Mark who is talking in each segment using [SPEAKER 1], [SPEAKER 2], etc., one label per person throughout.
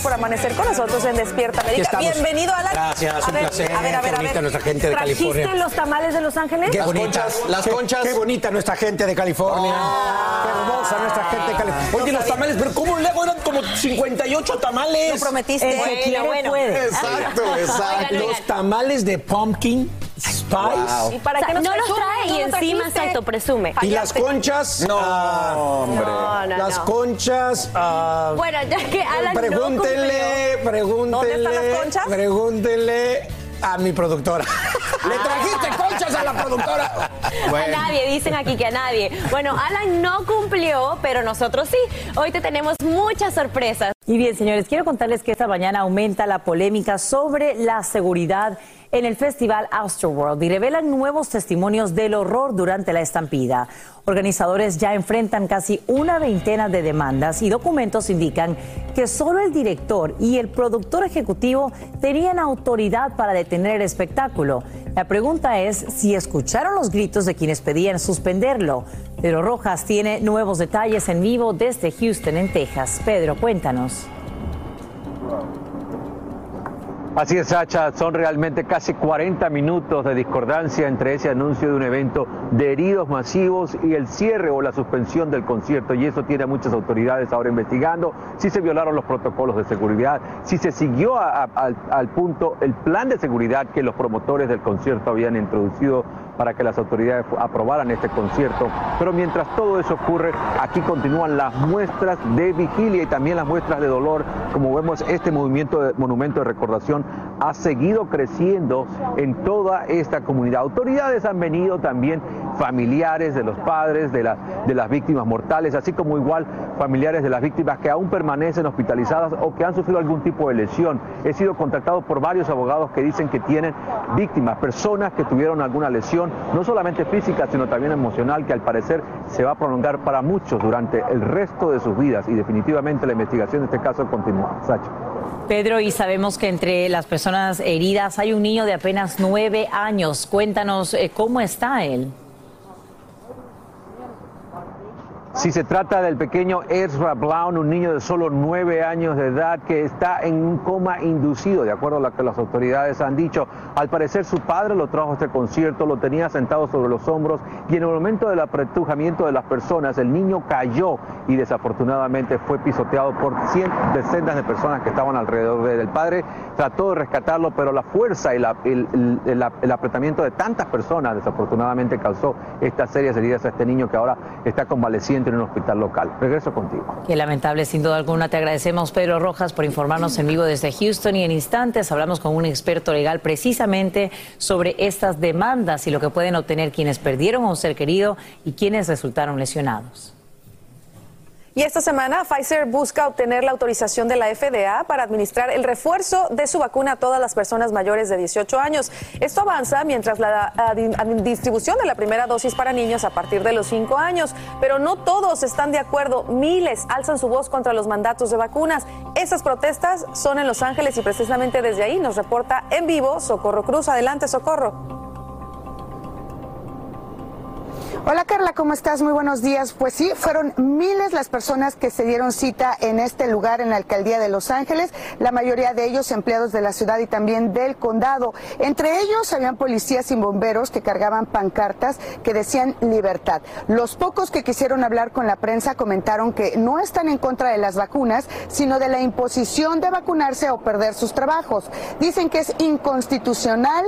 [SPEAKER 1] Gracias por amanecer con nosotros en Despierta América. Bienvenido, Alan.
[SPEAKER 2] Gracias,
[SPEAKER 1] A
[SPEAKER 2] un
[SPEAKER 1] ver,
[SPEAKER 2] placer.
[SPEAKER 1] A ver, a ver, a ver.
[SPEAKER 2] bonita nuestra gente de
[SPEAKER 1] ¿Trajiste
[SPEAKER 2] California.
[SPEAKER 1] los tamales de Los Ángeles?
[SPEAKER 2] Qué bonita.
[SPEAKER 3] las
[SPEAKER 2] Qué-
[SPEAKER 3] conchas.
[SPEAKER 2] Qué, bonita nuestra gente de California. Qué hermosa nuestra gente de California. Oye, los tamales, pero ¿cómo luego eran como 58 tamales?
[SPEAKER 1] Lo prometiste.
[SPEAKER 4] El que quiere puede.
[SPEAKER 3] Exacto, exacto.
[SPEAKER 2] Los tamales de pumpkin spice.
[SPEAKER 1] ¿Y para qué nos
[SPEAKER 5] no los
[SPEAKER 1] presumes?
[SPEAKER 5] trae
[SPEAKER 1] ¿No
[SPEAKER 5] y encima, exacto, presume.
[SPEAKER 2] Y las conchas. ah,
[SPEAKER 3] hombre.
[SPEAKER 5] No, no,
[SPEAKER 2] las
[SPEAKER 5] no.
[SPEAKER 2] conchas. ah,
[SPEAKER 5] Bueno, ya que Alan no
[SPEAKER 2] pregúntenle, pregúntenle.
[SPEAKER 1] ¿Dónde están las conchas?
[SPEAKER 2] Pregúntenle a mi productora. ¿Le trajiste conchas a la productora?
[SPEAKER 5] A nadie, dicen aquí que a nadie. Bueno, Alan no cumplió, pero nosotros sí. Hoy te tenemos muchas sorpresas.
[SPEAKER 4] Y bien, señores, quiero contarles que esta mañana aumenta la polémica sobre la seguridad en el festival Astroworld y revelan nuevos testimonios del horror durante la estampida. Organizadores ya enfrentan casi una veintena de demandas y documentos indican que solo el director y el productor ejecutivo tenían autoridad para detener el espectáculo. La pregunta es si escucharon los gritos de quienes pedían suspenderlo. Pedro Rojas tiene nuevos detalles en vivo desde Houston, en Texas. Pedro, cuéntanos.
[SPEAKER 6] Así es, Sacha, son realmente casi 40 minutos de discordancia entre ese anuncio de un evento de heridos masivos y el cierre o la suspensión del concierto. Y eso tiene a muchas autoridades ahora investigando si se violaron los protocolos de seguridad, si se siguió al, al punto el plan de seguridad que los promotores del concierto habían introducido para que las autoridades aprobaran este concierto. Pero mientras todo eso ocurre, aquí continúan las muestras de vigilia y también las muestras de dolor. Como vemos, este movimiento de, monumento de recordación ha seguido creciendo en toda esta comunidad. Autoridades han venido también, familiares de los padres de, de las víctimas mortales, así como igual familiares de las víctimas que aún permanecen hospitalizadas o que han sufrido algún tipo de lesión. He sido contactado por varios abogados que dicen que tienen víctimas, personas que tuvieron alguna lesión, no solamente física, sino también emocional, que al parecer se va a prolongar para muchos durante el resto de sus vidas y definitivamente la investigación de este caso continúa. Sacha.
[SPEAKER 4] Pedro, y sabemos que entre las personas heridas hay un niño de apenas nueve años. Cuéntanos eh, cómo está él.
[SPEAKER 6] Si se trata del pequeño Ezra Brown, un niño de solo nueve años de edad que está en un coma inducido, de acuerdo a lo que las autoridades han dicho. Al parecer su padre lo trajo a este concierto, lo tenía sentado sobre los hombros y en el momento del apretujamiento de las personas, el niño cayó y desafortunadamente fue pisoteado por decenas de personas que estaban alrededor de él. El padre trató de rescatarlo, pero la fuerza y el apretamiento de tantas personas desafortunadamente causó estas serias heridas a este niño que ahora está convaleciente en un hospital local. Regreso contigo.
[SPEAKER 4] Qué lamentable, sin duda alguna. Te agradecemos, Pedro Rojas, por informarnos en vivo desde Houston. Y en instantes hablamos con un experto legal precisamente sobre estas demandas y lo que pueden obtener quienes perdieron a un ser querido y quienes resultaron lesionados.
[SPEAKER 7] Y esta semana Pfizer busca obtener la autorización de la FDA para administrar el refuerzo de su vacuna a todas las personas mayores de 18 años. Esto avanza mientras la distribución de la primera dosis para niños a partir de los 5 años. Pero no todos están de acuerdo. Miles alzan su voz contra los mandatos de vacunas. Esas protestas son en Los Ángeles y precisamente desde ahí nos reporta en vivo Socorro Cruz. Adelante, Socorro.
[SPEAKER 8] Hola Carla, ¿cómo estás? Muy buenos días. Pues sí, fueron miles las personas que se dieron cita en este lugar en la alcaldía de Los Ángeles, la mayoría de ellos empleados de la ciudad y también del condado. Entre ellos habían policías y bomberos que cargaban pancartas que decían libertad. Los pocos que quisieron hablar con la prensa comentaron que no están en contra de las vacunas, sino de la imposición de vacunarse o perder sus trabajos. Dicen que es inconstitucional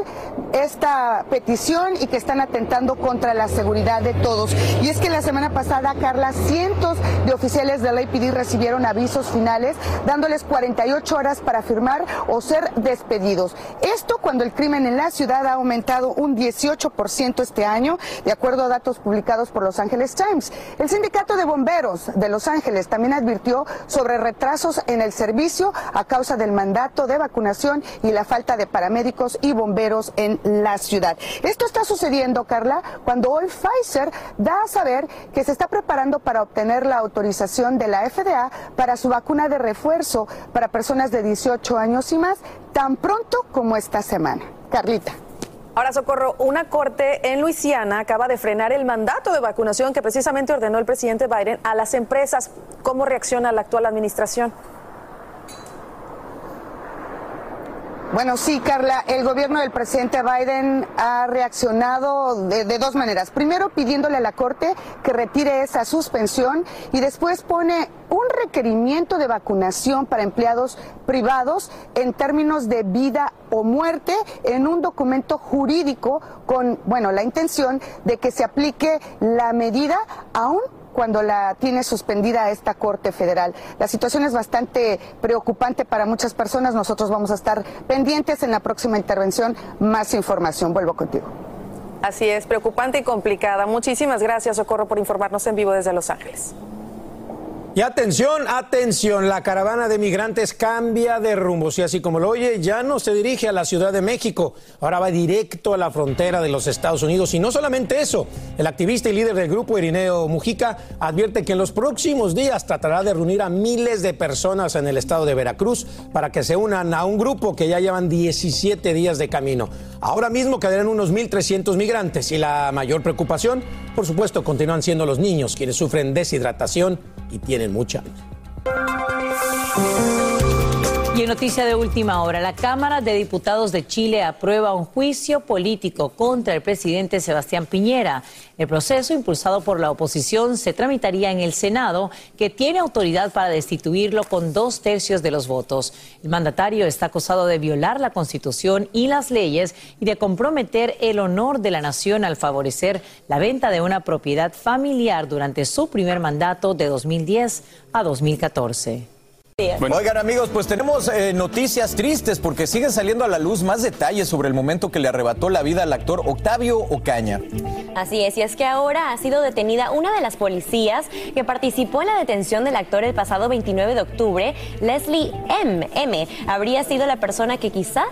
[SPEAKER 8] esta petición y que están atentando contra la seguridad de todos. Y es que la semana pasada, Carla, cientos de oficiales del APD recibieron avisos finales dándoles 48 horas para firmar o ser despedidos. Esto cuando el crimen en la ciudad ha aumentado un 18% este año, de acuerdo a datos publicados por Los Angeles Times. El sindicato de bomberos de Los Ángeles también advirtió sobre retrasos en el servicio a causa del mandato de vacunación y la falta de paramédicos y bomberos en la ciudad. Esto está sucediendo, Carla, cuando hoy Pfizer da a saber que se está preparando para obtener la autorización de la FDA para su vacuna de refuerzo para personas de 18 años y más, tan pronto como esta semana. Carlita.
[SPEAKER 7] Ahora, Socorro, una corte en Luisiana acaba de frenar el mandato de vacunación que precisamente ordenó el presidente Biden a las empresas. ¿Cómo reacciona la actual administración?
[SPEAKER 8] Bueno, sí, Carla, el gobierno del presidente Biden ha reaccionado de, de, dos maneras. Primero, pidiéndole a la Corte que retire esa suspensión y después pone un requerimiento de vacunación para empleados privados en términos de vida o muerte en un documento jurídico con, bueno, la intención de que se aplique la medida aún cuando la tiene suspendida esta Corte Federal. La situación es bastante preocupante para muchas personas. Nosotros vamos a estar pendientes en la próxima intervención. Más información. Vuelvo contigo.
[SPEAKER 7] Así es, preocupante y complicada. Muchísimas gracias, Socorro, por informarnos en vivo desde Los Ángeles.
[SPEAKER 9] Y atención, atención, la caravana de migrantes cambia de rumbo. Si así como lo oye, ya no se dirige a la Ciudad de México, ahora va directo a la frontera de los Estados Unidos. Y no solamente eso, el activista y líder del grupo, Irineo Mujica, advierte que en los próximos días tratará de reunir a miles de personas en el estado de Veracruz para que se unan a un grupo que ya llevan 17 días de camino. Ahora mismo quedarán unos 1.300 migrantes y la mayor preocupación, por supuesto, continúan siendo los niños, quienes sufren deshidratación y tienen mucha.
[SPEAKER 4] Y en noticia de última hora, la Cámara de Diputados de Chile aprueba un juicio político contra el presidente Sebastián Piñera. El proceso, impulsado por la oposición, se tramitaría en el Senado, que tiene autoridad para destituirlo con dos tercios de los votos. El mandatario está acusado de violar la Constitución y las leyes y de comprometer el honor de la nación al favorecer la venta de una propiedad familiar durante su primer mandato de 2010 a 2014.
[SPEAKER 10] Bueno. Oigan amigos, pues tenemos eh, noticias tristes porque siguen saliendo a la luz más detalles sobre el momento que le arrebató la vida al actor Octavio Ocaña.
[SPEAKER 5] Así es, y es que ahora ha sido detenida una de las policías que participó en la detención del actor el pasado 29 de octubre, Leslie M. M. Habría sido la persona que quizás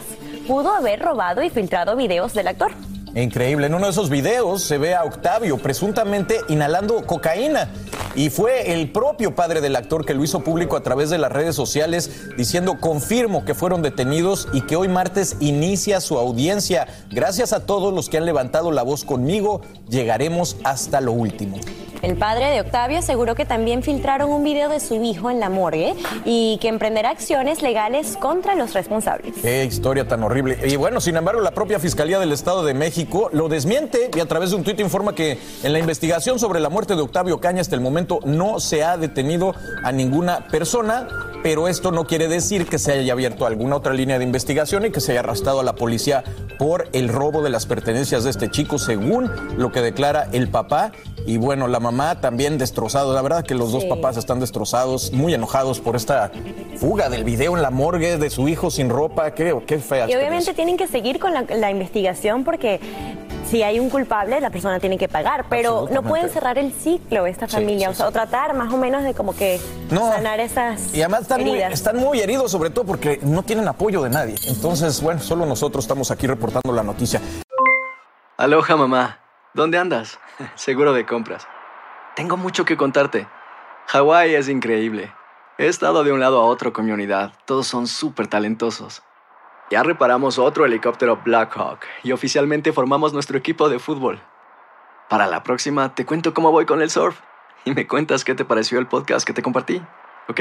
[SPEAKER 5] pudo haber robado y filtrado videos del actor.
[SPEAKER 10] Increíble, en uno de esos videos se ve a Octavio presuntamente inhalando cocaína. Y fue el propio padre del actor que lo hizo público a través de las redes sociales diciendo confirmo que fueron detenidos y que hoy martes inicia su audiencia. Gracias a todos los que han levantado la voz conmigo, llegaremos hasta lo último.
[SPEAKER 5] El padre de Octavio aseguró que también filtraron un video de su hijo en la morgue y que emprenderá acciones legales contra los responsables.
[SPEAKER 10] Qué historia tan horrible. Y bueno, sin embargo, la propia Fiscalía del Estado de México lo desmiente y a través de un tuit informa que en la investigación sobre la muerte de Octavio Caña hasta el momento no se ha detenido a ninguna persona, pero esto no quiere decir que se haya abierto alguna otra línea de investigación y que se haya arrastrado a la policía por el robo de las pertenencias de este chico, según lo que declara el papá. Y bueno, la mamá también destrozado. La verdad que los dos papás están destrozados, muy enojados por esta fuga del video en la morgue de su hijo sin ropa. Qué, qué fea.
[SPEAKER 5] Y obviamente tienen que seguir con la, la investigación porque
[SPEAKER 11] si hay un culpable, la persona tiene que pagar, pero no pueden cerrar el ciclo esta
[SPEAKER 10] Sí,
[SPEAKER 11] familia,
[SPEAKER 10] sí,
[SPEAKER 11] o, sea, o tratar más o menos de como que
[SPEAKER 10] No.
[SPEAKER 11] sanar esas
[SPEAKER 10] Y además están muy, están muy heridos, sobre todo porque no tienen apoyo de nadie. Entonces, bueno, solo nosotros estamos aquí reportando la noticia.
[SPEAKER 12] Aloha mamá, ¿dónde andas? Seguro de compras. Tengo mucho que contarte. Hawái es increíble. He estado de un lado a otro con mi unidad. Todos son súper talentosos. Ya reparamos otro helicóptero Blackhawk y oficialmente formamos nuestro equipo de fútbol. Para la próxima te cuento cómo voy con el surf y me cuentas qué te pareció el podcast que te compartí, ¿ok?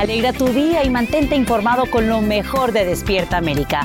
[SPEAKER 4] Alegra tu día y mantente informado con lo mejor de Despierta América.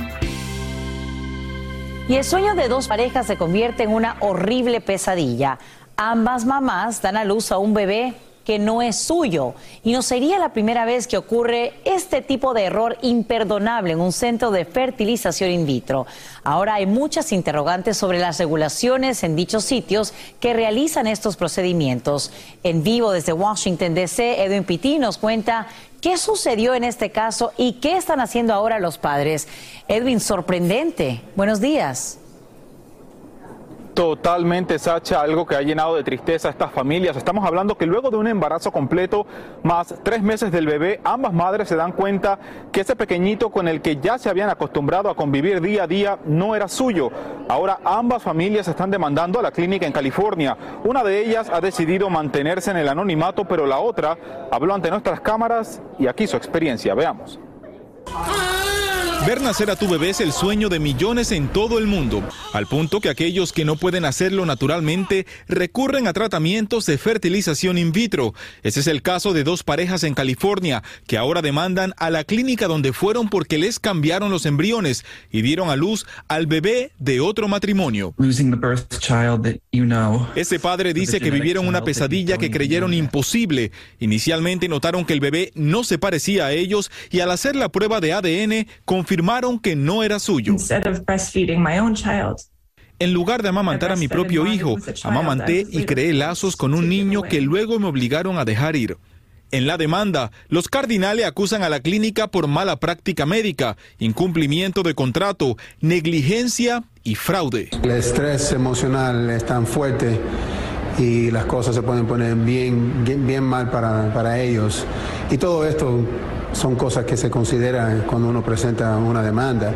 [SPEAKER 4] Y el sueño de dos parejas se convierte en una horrible pesadilla. Ambas mamás dan a luz a un bebé que no es suyo. Y no sería la primera vez que ocurre este tipo de error imperdonable en un centro de fertilización in vitro. Ahora hay muchas interrogantes sobre las regulaciones en dichos sitios que realizan estos procedimientos. En vivo desde Washington, D.C., Edwin Pitti nos cuenta qué sucedió en este caso y qué están haciendo ahora los padres. Edwin, sorprendente. Buenos días.
[SPEAKER 13] Totalmente, Sacha, algo que ha llenado de tristeza a estas familias. Estamos hablando que luego de un embarazo completo, más tres meses del bebé, ambas madres se dan cuenta que ese pequeñito con el que ya se habían acostumbrado a convivir día a día no era suyo. Ahora ambas familias están demandando a la clínica en California. Una de ellas ha decidido mantenerse en el anonimato, pero la otra habló ante nuestras cámaras y aquí su experiencia. Veamos.
[SPEAKER 14] Ver nacer a tu bebé es el sueño de millones en todo el mundo, al punto que aquellos que no pueden hacerlo naturalmente recurren a tratamientos de fertilización in vitro. Ese es el caso de dos parejas en California que ahora demandan a la clínica donde fueron porque les cambiaron los embriones y dieron a luz al bebé de otro matrimonio. Ese padre dice que vivieron una pesadilla que creyeron imposible. Inicialmente notaron que el bebé no se parecía a ellos y al hacer la prueba de ADN confirmaron que no era suyo. En lugar de amamantar a mi propio hijo, amamanté y creé lazos con un niño que luego me obligaron a dejar ir. En la demanda, los cardinales acusan a la clínica por mala práctica médica, incumplimiento de contrato, negligencia y fraude.
[SPEAKER 15] El estrés emocional es tan fuerte y las cosas se pueden poner bien, bien, bien mal para, para ellos. Y todo esto son cosas que se consideran cuando uno presenta una demanda.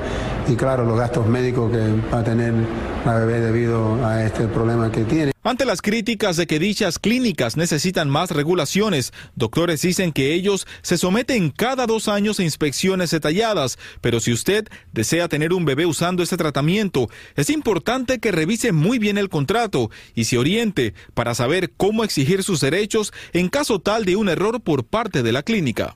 [SPEAKER 15] Y claro, los gastos médicos que va a tener la bebé debido a este problema que tiene.
[SPEAKER 14] Ante las críticas de que dichas clínicas necesitan más regulaciones, doctores dicen que ellos se someten cada dos años a inspecciones detalladas, pero si usted desea tener un bebé usando este tratamiento, es importante que revise muy bien el contrato y se oriente para saber cómo exigir sus derechos en caso tal de un error por parte de la clínica.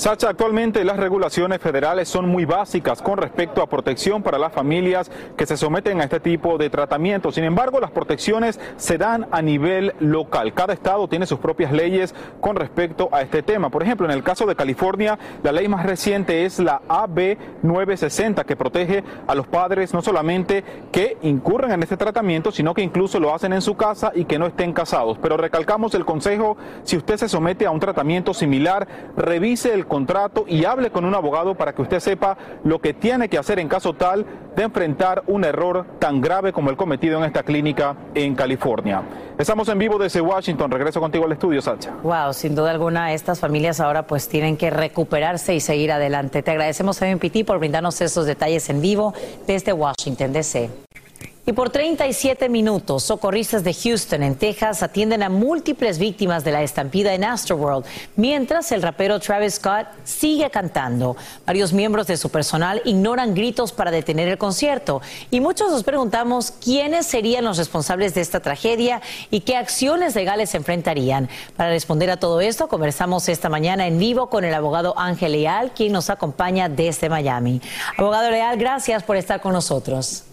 [SPEAKER 14] Sacha, actualmente las regulaciones federales son muy básicas con respecto a protección para las familias que se someten a este tipo de tratamiento. Sin embargo, las protecciones se dan a nivel local. Cada estado tiene sus propias leyes con respecto a este tema. Por ejemplo, en el caso de California, la ley más reciente es la AB 960 que protege a los padres no solamente que incurren en este tratamiento, sino que incluso lo hacen en su casa y que no estén casados. Pero recalcamos el consejo, si usted se somete a un tratamiento similar, revise el contrato y hable con un abogado para que usted sepa lo que tiene que hacer en caso tal de enfrentar un error tan grave como el cometido en esta clínica en California. Estamos en vivo desde Washington. Regreso contigo al estudio, Sacha.
[SPEAKER 4] Wow, sin duda alguna, estas familias ahora pues tienen que recuperarse y seguir adelante. Te agradecemos, MPT, por brindarnos esos detalles en vivo desde Washington, D.C. Y por 37 minutos, socorristas de Houston, en Texas, atienden a múltiples víctimas de la estampida en Astroworld, mientras el rapero Travis Scott sigue cantando. Varios miembros de su personal ignoran gritos para detener el concierto. Y muchos nos preguntamos quiénes serían los responsables de esta tragedia y qué acciones legales se enfrentarían. Para responder a todo esto, conversamos esta mañana en vivo con el abogado Ángel Leal, quien nos acompaña desde Miami. Abogado Leal, gracias por estar con nosotros.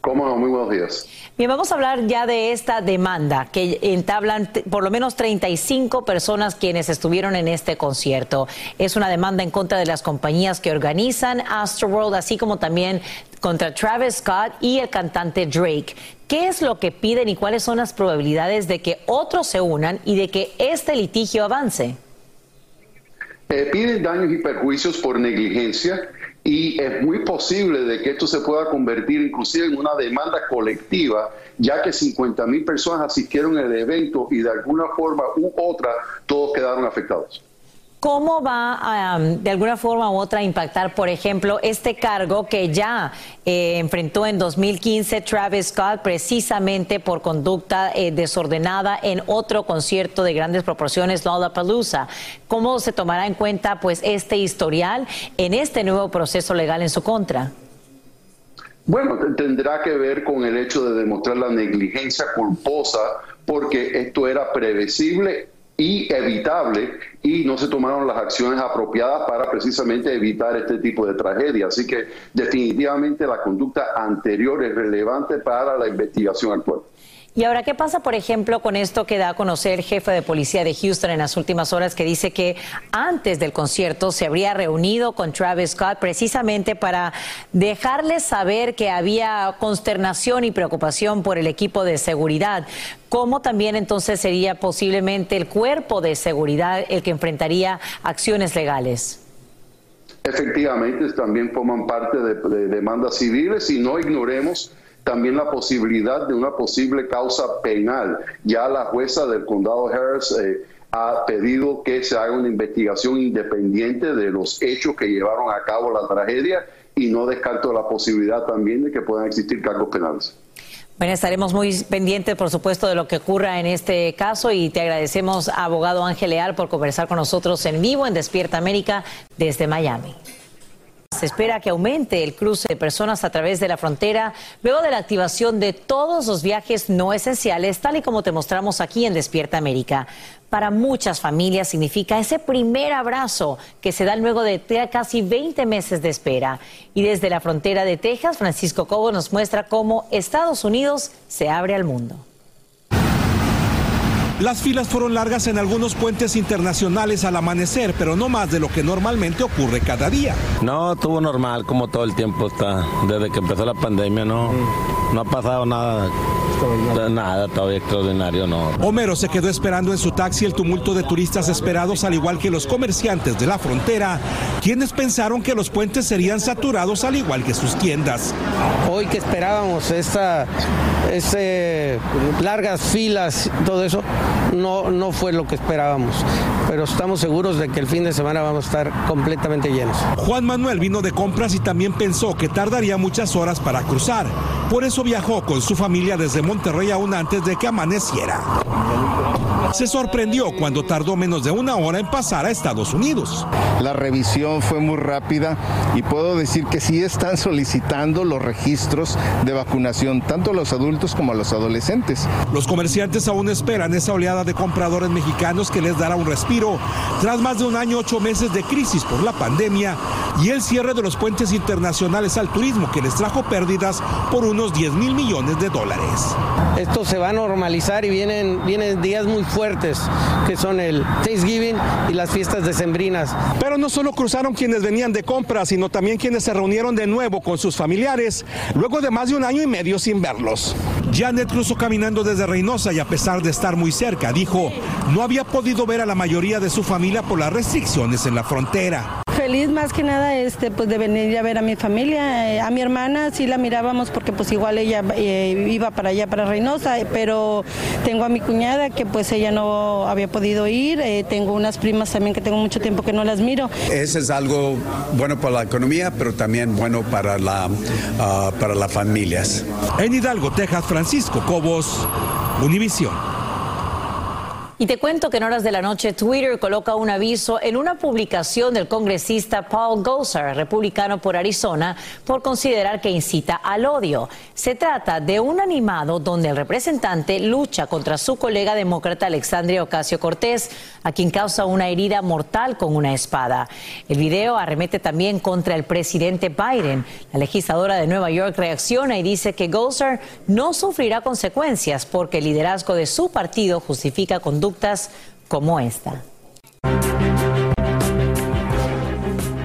[SPEAKER 16] ¿Cómo no? Muy buenos días.
[SPEAKER 4] Bien, vamos a hablar ya de esta demanda que entablan por lo menos 35 personas quienes estuvieron en este concierto. Es una demanda en contra de las compañías que organizan Astroworld, así como también contra Travis Scott y el cantante Drake. ¿Qué es lo que piden y cuáles son las probabilidades de que otros se unan y de que este litigio avance?
[SPEAKER 16] Eh, piden daños y perjuicios por negligencia y es muy posible de que esto se pueda convertir inclusive en una demanda colectiva, ya que 50 mil personas asistieron al evento y de alguna forma u otra todos quedaron afectados.
[SPEAKER 4] ¿Cómo va de alguna forma u otra a impactar, por ejemplo, este cargo que ya eh, enfrentó en 2015 Travis Scott precisamente por conducta eh, desordenada en otro concierto de grandes proporciones, Lollapalooza? ¿Cómo se tomará en cuenta pues este historial en este nuevo proceso legal en su contra?
[SPEAKER 16] Bueno, te- tendrá que ver con el hecho de demostrar la negligencia culposa, porque esto era previsible y evitable y no se tomaron las acciones apropiadas para precisamente evitar este tipo de tragedia. Así que definitivamente la conducta anterior es relevante para la investigación actual.
[SPEAKER 4] Y ahora, ¿qué pasa, por ejemplo, con esto que da a conocer el jefe de policía de Houston en las últimas horas, que dice que antes del concierto se habría reunido con Travis Scott precisamente para dejarles saber que había consternación y preocupación por el equipo de seguridad? ¿Cómo también entonces sería posiblemente el cuerpo de seguridad el que enfrentaría acciones legales?
[SPEAKER 16] Efectivamente, también forman parte de, de demandas civiles y no ignoremos también la posibilidad de una posible causa penal. Ya la jueza del condado Harris eh, ha pedido que se haga una investigación independiente de los hechos que llevaron a cabo la tragedia y no descarto la posibilidad también de que puedan existir cargos penales.
[SPEAKER 4] Bueno, estaremos muy pendientes, por supuesto, de lo que ocurra en este caso y te agradecemos, abogado Ángel Leal, por conversar con nosotros en vivo en Despierta América desde Miami. Se espera que aumente el cruce de personas a través de la frontera luego de la activación de todos los viajes no esenciales, tal y como te mostramos aquí en Despierta América. Para muchas familias significa ese primer abrazo que se da luego de casi 20 meses de espera. Y desde la frontera de Texas, Francisco Cobo nos muestra cómo Estados Unidos se abre al mundo.
[SPEAKER 17] Las filas fueron largas en algunos puentes internacionales al amanecer, pero no más de lo que normalmente ocurre cada día.
[SPEAKER 18] No, estuvo normal como todo el tiempo está. Desde que empezó la pandemia no, no ha pasado nada. Nada todavía extraordinario, no.
[SPEAKER 17] Homero se quedó esperando en su taxi el tumulto de turistas esperados, al igual que los comerciantes de la frontera, quienes pensaron que los puentes serían saturados al igual que sus tiendas.
[SPEAKER 19] Hoy que esperábamos esta, ese, largas filas, todo eso, no, no fue lo que esperábamos. Pero estamos seguros de que el fin de semana vamos a estar completamente llenos.
[SPEAKER 17] Juan Manuel vino de compras y también pensó que tardaría muchas horas para cruzar. Por eso viajó con su familia desde Monterrey aún antes de que amaneciera. Se sorprendió cuando tardó menos de una hora en pasar a Estados Unidos.
[SPEAKER 20] La revisión fue muy rápida y puedo decir que sí están solicitando los registros de vacunación, tanto a los adultos como a los adolescentes.
[SPEAKER 17] Los comerciantes aún esperan esa oleada de compradores mexicanos que les dará un respiro tras más de un año, ocho meses de crisis por la pandemia y el cierre de los puentes internacionales al turismo que les trajo pérdidas por unos 10 mil millones de dólares.
[SPEAKER 19] Esto se va a normalizar y vienen, vienen días muy fuertes, que son el Thanksgiving y las fiestas decembrinas.
[SPEAKER 17] Pero no solo cruzaron quienes venían de compras, sino también quienes se reunieron de nuevo con sus familiares, luego de más de un año y medio sin verlos. Janet cruzó caminando desde Reynosa y a pesar de estar muy cerca, dijo, no había podido ver a la mayoría de su familia por las restricciones en la frontera.
[SPEAKER 21] Feliz más que nada este, pues de venir a ver a mi familia, eh, a mi hermana sí la mirábamos porque pues igual ella eh, iba para allá, para Reynosa, pero tengo a mi cuñada que pues ella no había podido ir, eh, tengo unas primas también que tengo mucho tiempo que no las miro.
[SPEAKER 22] Ese es algo bueno para la economía, pero también bueno para, la, ah, para las familias.
[SPEAKER 17] En Hidalgo, Texas, Francisco Cobos, Univisión.
[SPEAKER 4] Y te cuento que en horas de la noche Twitter coloca un aviso en una publicación del congresista Paul Gosar, republicano por Arizona, por considerar que incita al odio. Se trata de un animado donde el representante lucha contra su colega demócrata Alexandria Ocasio Cortés, a quien causa una herida mortal con una espada. El video arremete también contra el presidente Biden. La legisladora de Nueva York reacciona y dice que Gosar no sufrirá consecuencias porque el liderazgo de su partido justifica conducta como esta.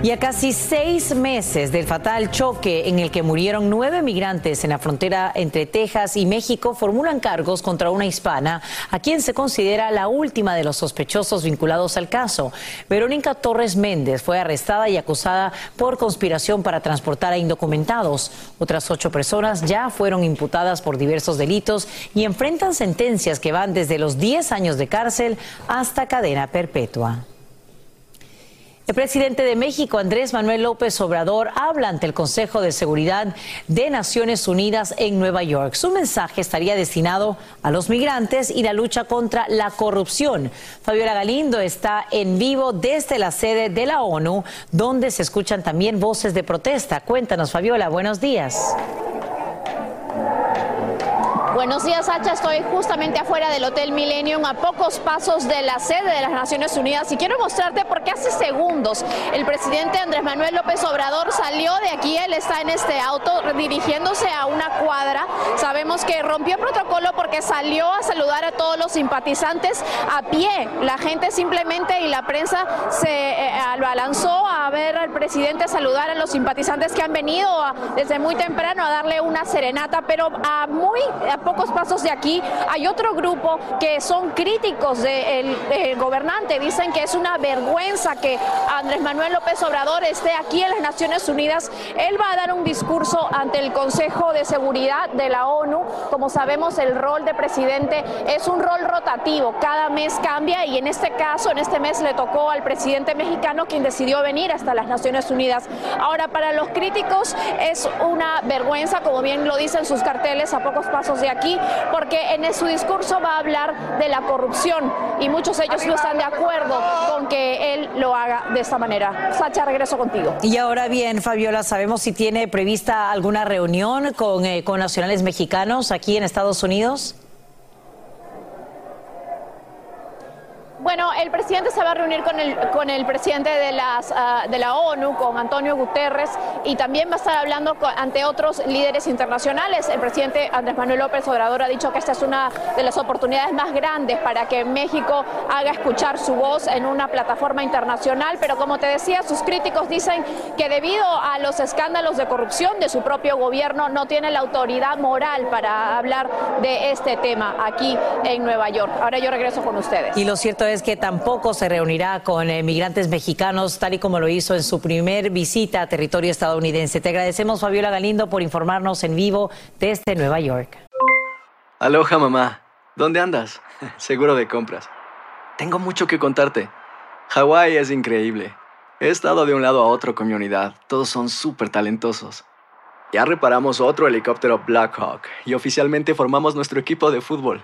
[SPEAKER 4] Y a casi seis meses del fatal choque en el que murieron nueve migrantes en la frontera entre Texas y México, formulan cargos contra una hispana a quien se considera la última de los sospechosos vinculados al caso. Verónica Torres Méndez fue arrestada y acusada por conspiración para transportar a indocumentados. Otras ocho personas ya fueron imputadas por diversos delitos y enfrentan sentencias que van desde los 10 años de cárcel hasta cadena perpetua. El presidente de México, Andrés Manuel López Obrador, habla ante el Consejo de Seguridad de Naciones Unidas en Nueva York. Su mensaje estaría destinado a los migrantes y la lucha contra la corrupción. Fabiola Galindo está en vivo desde la sede de la ONU, donde se escuchan también voces de protesta. Cuéntanos, Fabiola, buenos días.
[SPEAKER 23] Buenos días, Sacha. Estoy justamente afuera del Hotel Millennium, a pocos pasos de la sede de las Naciones Unidas. Y quiero mostrarte porque hace segundos el presidente Andrés Manuel López Obrador salió de aquí. Él está en este auto dirigiéndose a una cuadra. Sabemos que rompió protocolo porque salió a saludar a todos los simpatizantes a pie. La gente simplemente y la prensa se eh, lanzó a ver al presidente saludar a los simpatizantes que han venido desde muy temprano a darle una serenata, pero a muy pocos pasos de aquí hay otro grupo que son críticos del gobernante. Dicen que es una vergüenza que Andrés Manuel López Obrador esté aquí en las Naciones Unidas. Él va a dar un discurso ante el Consejo de Seguridad de la ONU. Como sabemos, el rol de presidente es un rol rotativo. Cada mes cambia y en este caso, en este mes le tocó al presidente mexicano quien decidió venir hasta las Naciones Unidas. Ahora, para los críticos es una vergüenza, como bien lo dicen sus carteles a pocos pasos de aquí aquí porque en su discurso va a hablar de la corrupción y muchos de ellos no están de acuerdo con que él lo haga de esta manera. Sacha, regreso contigo.
[SPEAKER 4] Y ahora bien, Fabiola, ¿sabemos si tiene prevista alguna reunión con, eh, con nacionales mexicanos aquí en Estados Unidos?
[SPEAKER 23] Bueno, el presidente se va a reunir con el, con el presidente de, las, ah, de la ONU, con Antonio Guterres, y también va a estar hablando ante otros líderes internacionales. El presidente Andrés Manuel López Obrador ha dicho que esta es una de las oportunidades más grandes para que México haga escuchar su voz en una plataforma internacional, pero como te decía, sus críticos dicen que debido a los escándalos de corrupción de su propio gobierno no tiene la autoridad moral para hablar de este tema aquí en Nueva York. Ahora yo regreso con ustedes.
[SPEAKER 4] Y lo cierto es que tampoco se reunirá con migrantes mexicanos, tal y como lo hizo en su primer visita a territorio estadounidense. Te agradecemos, Fabiola Galindo, por informarnos en vivo desde Nueva York.
[SPEAKER 12] Aloha, mamá. ¿Dónde andas? Seguro de compras. Tengo mucho que contarte. Hawái es increíble. He estado de un lado a otro con mi unidad. Todos son súper talentosos. Ya reparamos otro helicóptero Blackhawk y oficialmente formamos nuestro equipo de fútbol.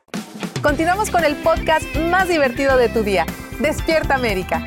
[SPEAKER 24] Continuamos con el podcast más divertido de tu día, Despierta América.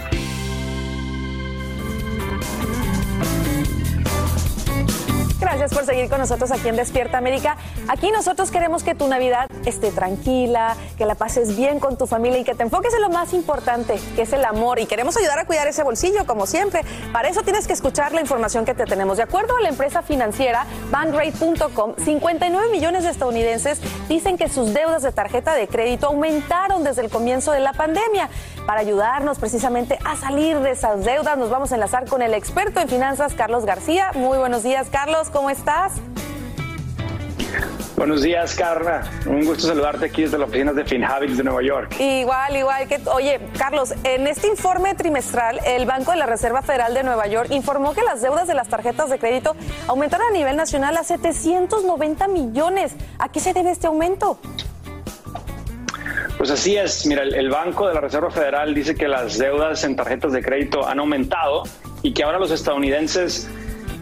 [SPEAKER 7] Gracias por seguir con nosotros aquí en Despierta América. Aquí nosotros queremos que tu Navidad esté tranquila, que la pases bien con tu familia y que te enfoques en lo más importante, que es el amor. Y queremos ayudar a cuidar ese bolsillo, como siempre. Para eso tienes que escuchar la información que te tenemos. De acuerdo a la empresa financiera Bankrate.com, 59 millones de estadounidenses dicen que sus deudas de tarjeta de crédito aumentaron desde el comienzo de la pandemia. Para ayudarnos precisamente a salir de esas deudas, nos vamos a enlazar con el experto en finanzas, Carlos García. Muy buenos días, Carlos. ¿Cómo estás?
[SPEAKER 25] Buenos días, Carla. Un gusto saludarte aquí desde las oficinas de FinHabits de Nueva York.
[SPEAKER 7] Igual, igual que, oye, Carlos, en este informe trimestral, el Banco de la Reserva Federal de Nueva York informó que las deudas de las tarjetas de crédito aumentaron a nivel nacional a 790 millones. ¿A qué se debe este aumento?
[SPEAKER 25] Pues así es. Mira, el, el Banco de la Reserva Federal dice que las deudas en tarjetas de crédito han aumentado y que ahora los estadounidenses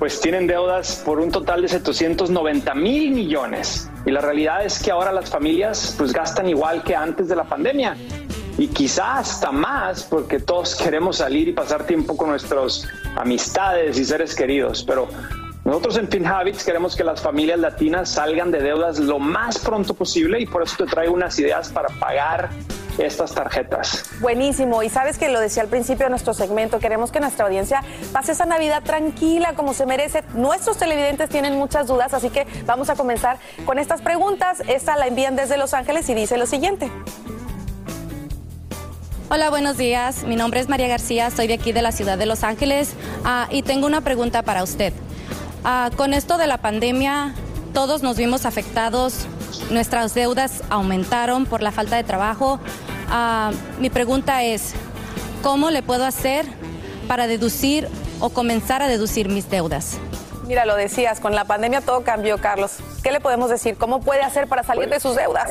[SPEAKER 25] pues tienen deudas por un total de 790 mil millones. Y la realidad es que ahora las familias pues gastan igual que antes de la pandemia. Y quizá hasta más porque todos queremos salir y pasar tiempo con nuestras amistades y seres queridos. Pero nosotros en FinHabits queremos que las familias latinas salgan de deudas lo más pronto posible y por eso te traigo unas ideas para pagar estas tarjetas.
[SPEAKER 7] Buenísimo. Y sabes que lo decía al principio de nuestro segmento, queremos que nuestra audiencia pase esa Navidad tranquila como se merece. Nuestros televidentes tienen muchas dudas, así que vamos a comenzar con estas preguntas. Esta la envían desde Los Ángeles y dice lo siguiente.
[SPEAKER 26] Hola, buenos días. Mi nombre es María García, soy de aquí de la ciudad de Los Ángeles ah, y tengo una pregunta para usted. Ah, con esto de la pandemia, todos nos vimos afectados, nuestras deudas aumentaron por la falta de trabajo. Ah, mi pregunta es, ¿cómo le puedo hacer para deducir o comenzar a deducir mis deudas?
[SPEAKER 7] Mira, lo decías, con la pandemia todo cambió, Carlos. ¿Qué le podemos decir? ¿Cómo puede hacer para salir de sus deudas?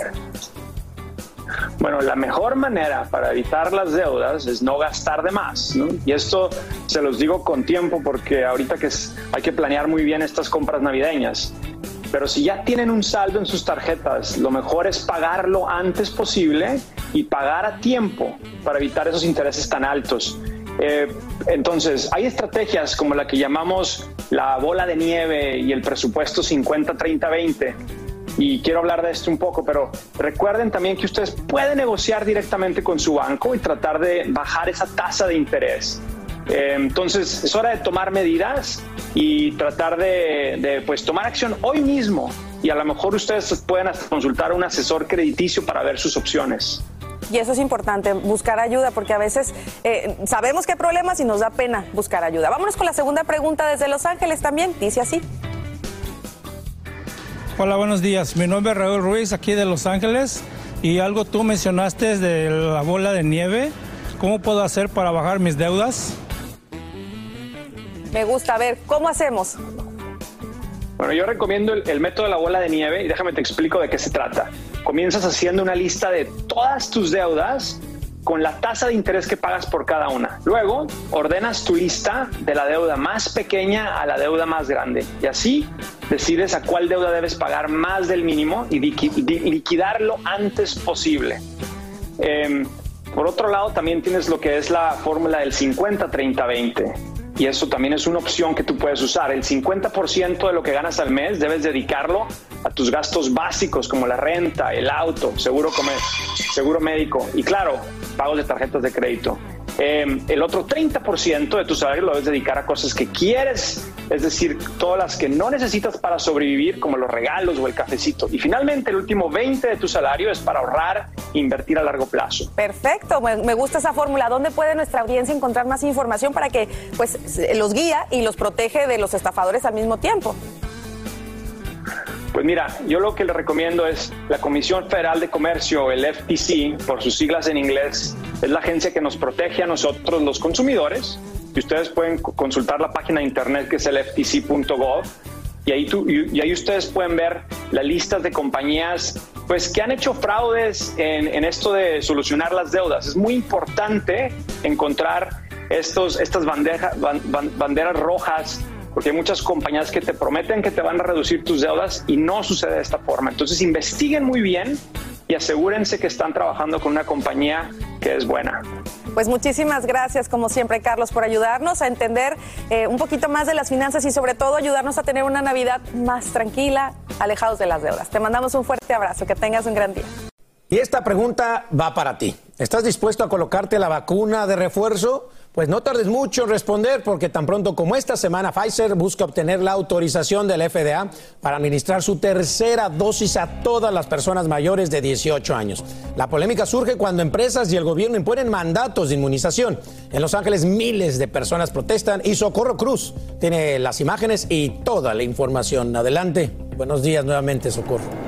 [SPEAKER 25] Bueno, la mejor manera para evitar las deudas es no gastar de más. ¿no? Y esto se los digo con tiempo porque ahorita que es, hay que planear muy bien estas compras navideñas. Pero si ya tienen un saldo en sus tarjetas, lo mejor es pagarlo antes posible y pagar a tiempo para evitar esos intereses tan altos. Eh, entonces, hay estrategias como la que llamamos la bola de nieve y el presupuesto 50-30-20 y quiero hablar de esto un poco, pero recuerden también que ustedes pueden negociar directamente con su banco y tratar de bajar esa tasa de interés. Eh, entonces es hora de tomar medidas y tratar de, de, pues tomar acción hoy mismo y a lo mejor ustedes pueden hasta consultar a un asesor crediticio para ver sus opciones.
[SPEAKER 7] Y eso es importante, buscar ayuda, porque a veces eh, sabemos que hay problemas y nos da pena buscar ayuda. Vámonos con la segunda pregunta desde Los Ángeles también. Dice así.
[SPEAKER 27] Hola, buenos días. Mi nombre es Raúl Ruiz, aquí de Los Ángeles. Y algo tú mencionaste de la bola de nieve. ¿Cómo puedo hacer para bajar mis deudas?
[SPEAKER 7] Me gusta. A ver, ¿cómo hacemos?
[SPEAKER 25] Bueno, yo recomiendo el, el, método de la bola de nieve y déjame te explico de qué se trata. Comienzas haciendo una lista de todas tus deudas con la tasa de interés que pagas por cada una. Luego, ordenas tu lista de la deuda más pequeña a la deuda más grande y así decides a cuál deuda debes pagar más del mínimo y liquidarlo antes posible. Eh, por otro lado, también tienes lo que es la fórmula del 50-30-20. Y eso también es una opción que tú puedes usar. El 50% de lo que ganas al mes debes dedicarlo a tus gastos básicos como la renta, el auto, seguro comer, seguro médico y claro, pagos de tarjetas de crédito. Eh, el otro 30% de tu salario lo debes dedicar a cosas que quieres, es decir, todas las que no necesitas para sobrevivir, como los regalos o el cafecito. Y finalmente, el último 20% de tu salario es para ahorrar e invertir a largo plazo.
[SPEAKER 7] Perfecto, me gusta esa fórmula. ¿Dónde puede nuestra audiencia encontrar más información para que pues, los guía y los protege de los estafadores al mismo tiempo?
[SPEAKER 25] Pues mira, yo lo que le recomiendo es la Comisión Federal de Comercio, el FTC, por sus siglas en inglés, es la agencia que nos protege a nosotros los consumidores. Y ustedes pueden consultar la página de internet que es el ftc.gov y ahí, tú, y ahí ustedes pueden ver las listas de compañías pues, que han hecho fraudes en, esto de solucionar las deudas. Es muy importante encontrar estos, estas banderas rojas porque hay muchas compañías que te prometen que te van a reducir tus deudas y no sucede de esta forma. Entonces investiguen muy bien y asegúrense que están trabajando con una compañía que es buena.
[SPEAKER 7] Pues muchísimas gracias, como siempre, Carlos, por ayudarnos a entender eh, un poquito más de las finanzas y sobre todo ayudarnos a tener una Navidad más tranquila, alejados de las deudas. Te mandamos un fuerte abrazo, que tengas un gran día.
[SPEAKER 9] Y esta pregunta va para ti. ¿Estás dispuesto a colocarte la vacuna de refuerzo? Pues no tardes mucho en responder porque tan pronto como esta semana Pfizer busca obtener la autorización del FDA para administrar su tercera dosis a todas las personas mayores de 18 años. La polémica surge cuando empresas y el gobierno imponen mandatos de inmunización. En Los Ángeles miles de personas protestan y Socorro Cruz tiene las imágenes y toda la información. Adelante. Buenos días nuevamente, Socorro.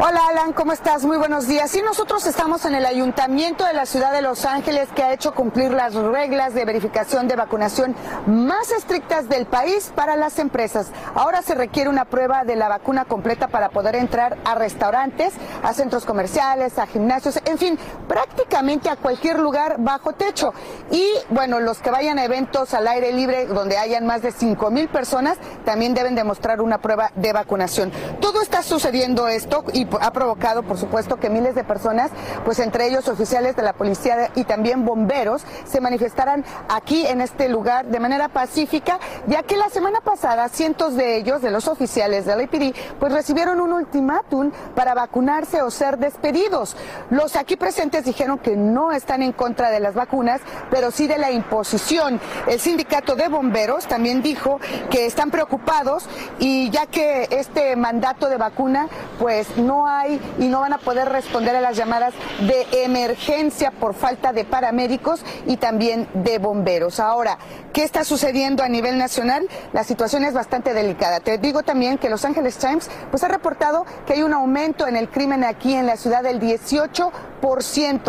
[SPEAKER 8] Hola Alan, ¿cómo estás? Muy buenos días. Sí, nosotros estamos en el ayuntamiento de la ciudad de Los Ángeles que ha hecho cumplir las reglas de verificación de vacunación más estrictas del país para las empresas. Ahora se requiere una prueba de la vacuna completa para poder entrar a restaurantes, a centros comerciales, a gimnasios, en fin, prácticamente a cualquier lugar bajo techo. Y bueno, los que vayan a eventos al aire libre donde hayan más de 5 mil personas también deben demostrar una prueba de vacunación. Todo está sucediendo esto y ha provocado, por supuesto, que miles de personas, pues entre ellos oficiales de la policía y también bomberos, se manifestaran aquí en este lugar de manera pacífica, ya que la semana pasada cientos de ellos, de los oficiales de la IPD, pues recibieron un ultimátum para vacunarse o ser despedidos. Los aquí presentes dijeron que no están en contra de las vacunas, pero sí de la imposición. El sindicato de bomberos también dijo que están preocupados y ya que este mandato de vacuna, pues no hay y no van a poder responder a las llamadas de emergencia por falta de paramédicos y también de bomberos. Ahora, ¿qué está sucediendo a nivel nacional? La situación es bastante delicada. Te digo también que Los Angeles Times pues ha reportado que hay un aumento en el crimen aquí en la ciudad del 18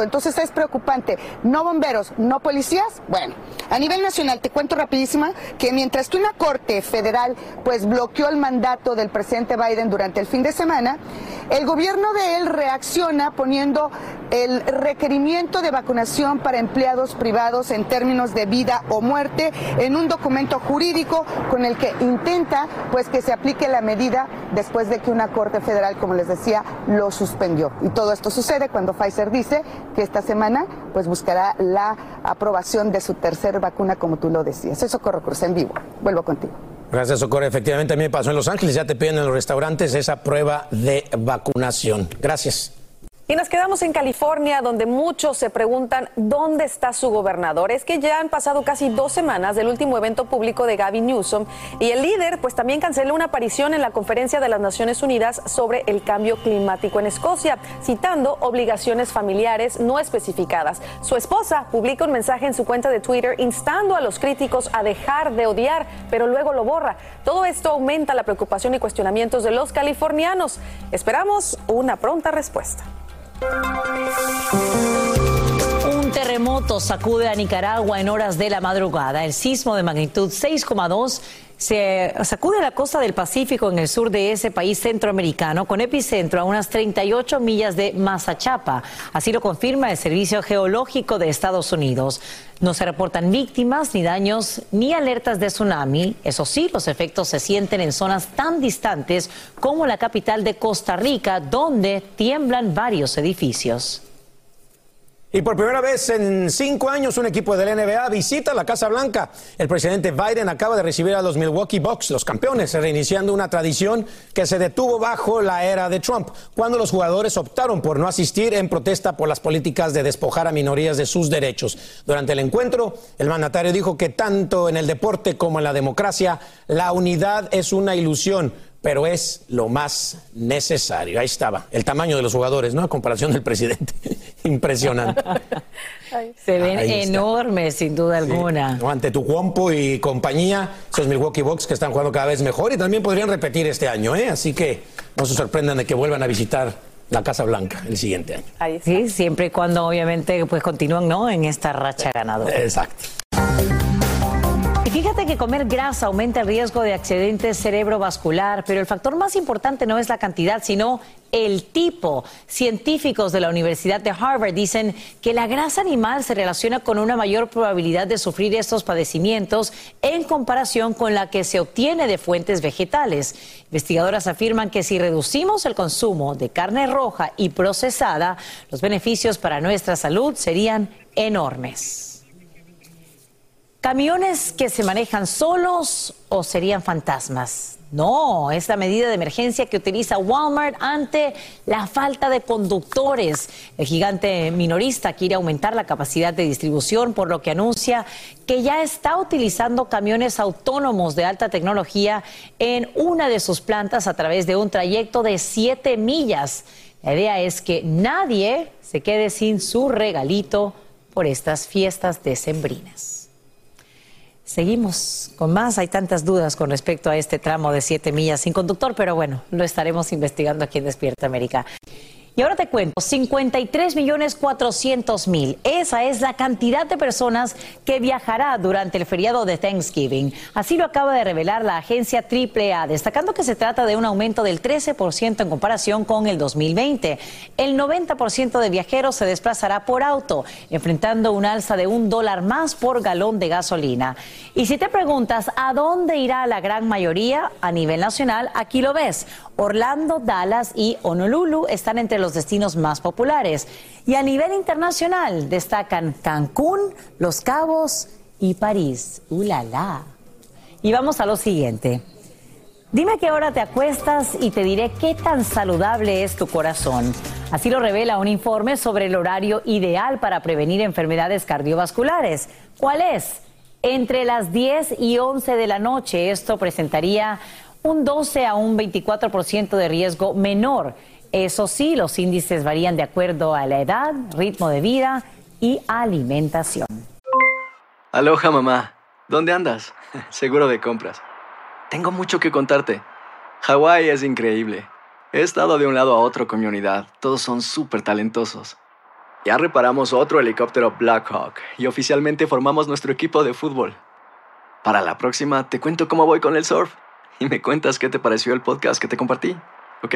[SPEAKER 8] entonces es preocupante. No bomberos, no policías. Bueno, a nivel nacional te cuento rapidísima que mientras que una corte federal pues bloqueó el mandato del presidente Biden durante el fin de semana, el gobierno de él reacciona poniendo el requerimiento de vacunación para empleados privados en términos de vida o muerte en un documento jurídico con el que intenta pues que se aplique la medida después de que una corte federal, como les decía, lo suspendió. Y todo esto sucede cuando Pfizer dice que esta semana pues buscará la aprobación de su tercera vacuna como tú lo decías. Eso corre Cruz en vivo. Vuelvo contigo.
[SPEAKER 9] Gracias, Socorro. Efectivamente, a mí me pasó en Los Ángeles. Ya te piden en los restaurantes esa prueba de vacunación. Gracias.
[SPEAKER 7] Y nos quedamos en California, donde muchos se preguntan dónde está su gobernador. Es que ya han pasado casi dos semanas del último evento público de Gavin Newsom y el líder pues también canceló una aparición en la conferencia de las Naciones Unidas sobre el cambio climático en Escocia, citando obligaciones familiares no especificadas. Su esposa publica un mensaje en su cuenta de Twitter instando a los críticos a dejar de odiar, pero luego lo borra. Todo esto aumenta la preocupación y cuestionamientos de los californianos. Esperamos una pronta respuesta.
[SPEAKER 4] Un terremoto sacude a Nicaragua en horas de la madrugada. El sismo de magnitud 6,2 se sacude la costa del Pacífico en el sur de ese país centroamericano, con epicentro a unas 38 millas de Mazachapa. Así lo confirma el Servicio Geológico de Estados Unidos. No se reportan víctimas, ni daños, ni alertas de tsunami. Eso sí, los efectos se sienten en zonas tan distantes como la capital de Costa Rica, donde tiemblan varios edificios.
[SPEAKER 9] Y por primera vez en cinco años, un equipo del NBA visita la Casa Blanca. El presidente Biden acaba de recibir a los Milwaukee Bucks, los campeones, reiniciando una tradición que se detuvo bajo la era de Trump, cuando los jugadores optaron por no asistir en protesta por las políticas de despojar a minorías de sus derechos. Durante el encuentro, el mandatario dijo que tanto en el deporte como en la democracia, la unidad es una ilusión pero es lo más necesario. Ahí estaba, el tamaño de los jugadores, ¿no? A comparación del presidente. Impresionante.
[SPEAKER 4] Se ven enormes, sin duda alguna.
[SPEAKER 9] Ante tu compo y compañía, esos Milwaukee Bucks que están jugando cada vez mejor y también podrían repetir este año, ¿eh? Así que no se sorprendan de que vuelvan a visitar la Casa Blanca el siguiente año.
[SPEAKER 4] Sí, siempre y cuando obviamente pues continúan, ¿no? En esta racha ganadora.
[SPEAKER 9] Exacto.
[SPEAKER 4] Fíjate que comer grasa aumenta el riesgo de accidentes cerebrovascular, pero el factor más importante no es la cantidad, sino el tipo. Científicos de la Universidad de Harvard dicen que la grasa animal se relaciona con una mayor probabilidad de sufrir estos padecimientos en comparación con la que se obtiene de fuentes vegetales. Investigadoras afirman que si reducimos el consumo de carne roja y procesada, los beneficios para nuestra salud serían enormes. ¿Camiones que se manejan solos o serían fantasmas? No, es la medida de emergencia que utiliza Walmart ante la falta de conductores. El gigante minorista quiere aumentar la capacidad de distribución, por lo que anuncia que ya está utilizando camiones autónomos de alta tecnología en una de sus plantas a través de un trayecto de siete millas. La idea es que nadie se quede sin su regalito por estas fiestas decembrinas. Seguimos con más. Hay tantas dudas con respecto a este tramo de siete millas sin conductor, pero bueno, lo estaremos investigando aquí en Despierta América. Y ahora te cuento, 53 millones 400 mil. Esa es la cantidad de personas que viajará durante el feriado de Thanksgiving. Así lo acaba de revelar la agencia AAA, destacando que se trata de un aumento del 13% en comparación con el 2020. El 90% de viajeros se desplazará por auto, enfrentando un alza de un dólar más por galón de gasolina. Y si te preguntas a dónde irá la gran mayoría a nivel nacional, aquí lo ves. Orlando, Dallas y Honolulu están entre los destinos más populares. Y a nivel internacional destacan Cancún, Los Cabos y París. ¡Ulala! Y vamos a lo siguiente. Dime a qué hora te acuestas y te diré qué tan saludable es tu corazón. Así lo revela un informe sobre el horario ideal para prevenir enfermedades cardiovasculares. ¿Cuál es? Entre las 10 y 11 de la noche. Esto presentaría un 12 a un 24% de riesgo menor. Eso sí, los índices varían de acuerdo a la edad, ritmo de vida y alimentación.
[SPEAKER 12] Aloha mamá, ¿dónde andas? Seguro de compras. Tengo mucho que contarte. Hawái es increíble. He estado de un lado a otro con mi unidad. Todos son súper talentosos. Ya reparamos otro helicóptero Blackhawk y oficialmente formamos nuestro equipo de fútbol. Para la próxima te cuento cómo voy con el surf y me cuentas qué te pareció el podcast que te compartí, ¿ok?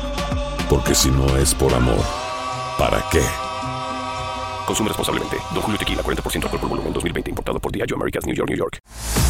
[SPEAKER 28] Porque si no es por amor, ¿para qué?
[SPEAKER 29] Consume responsablemente. Don Julio Tequila, 40% alcohol por volumen, 2020. Importado por Diageo Americas, New York, New York.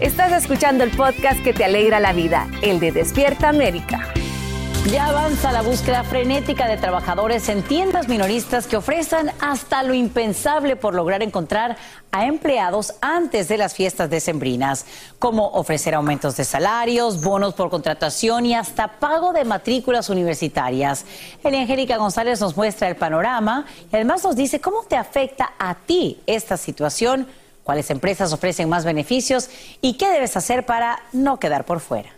[SPEAKER 30] Estás escuchando el podcast que te alegra la vida, el de Despierta América.
[SPEAKER 4] Ya avanza la búsqueda frenética de trabajadores en tiendas minoristas que ofrecen hasta lo impensable por lograr encontrar a empleados antes de las fiestas decembrinas, como ofrecer aumentos de salarios, bonos por contratación y hasta pago de matrículas universitarias. El Angélica González nos muestra el panorama y además nos dice cómo te afecta a ti esta situación, cuáles empresas ofrecen más beneficios y qué debes hacer para no quedar por fuera.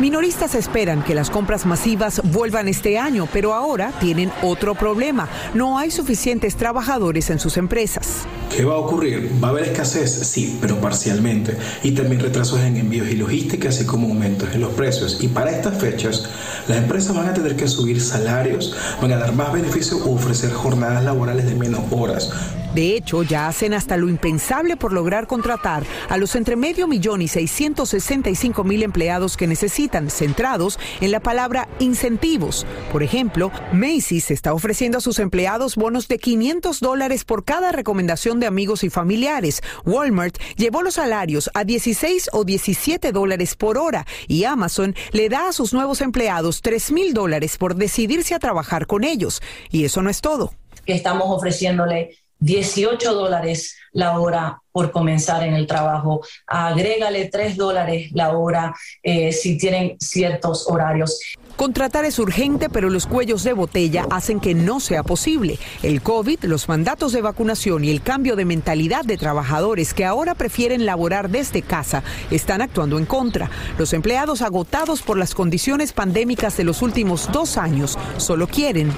[SPEAKER 31] Minoristas esperan que las compras masivas vuelvan este año, pero ahora tienen otro problema. No hay suficientes trabajadores en sus empresas.
[SPEAKER 32] ¿Qué va a ocurrir? ¿Va a haber escasez? Sí, pero parcialmente. Y también retrasos en envíos y logística, así como aumentos en los precios. Y para estas fechas, las empresas van a tener que subir salarios, van a dar más beneficios o ofrecer jornadas laborales de menos horas.
[SPEAKER 31] De hecho, ya hacen hasta lo impensable por lograr contratar a los entre medio millón y 665 mil empleados que necesitan, centrados en la palabra incentivos. Por ejemplo, Macy's está ofreciendo a sus empleados bonos de 500 dólares por cada recomendación de amigos y familiares. Walmart llevó los salarios a 16 o 17 dólares por hora y Amazon le da a sus nuevos empleados 3 mil dólares por decidirse a trabajar con ellos. Y eso no es todo.
[SPEAKER 33] Estamos ofreciéndole 18 dólares la hora por comenzar en el trabajo. Agrégale 3 dólares la hora eh, si tienen ciertos horarios.
[SPEAKER 31] Contratar es urgente, pero los cuellos de botella hacen que no sea posible. El COVID, los mandatos de vacunación y el cambio de mentalidad de trabajadores que ahora prefieren laborar desde casa están actuando en contra. Los empleados agotados por las condiciones pandémicas de los últimos dos años solo quieren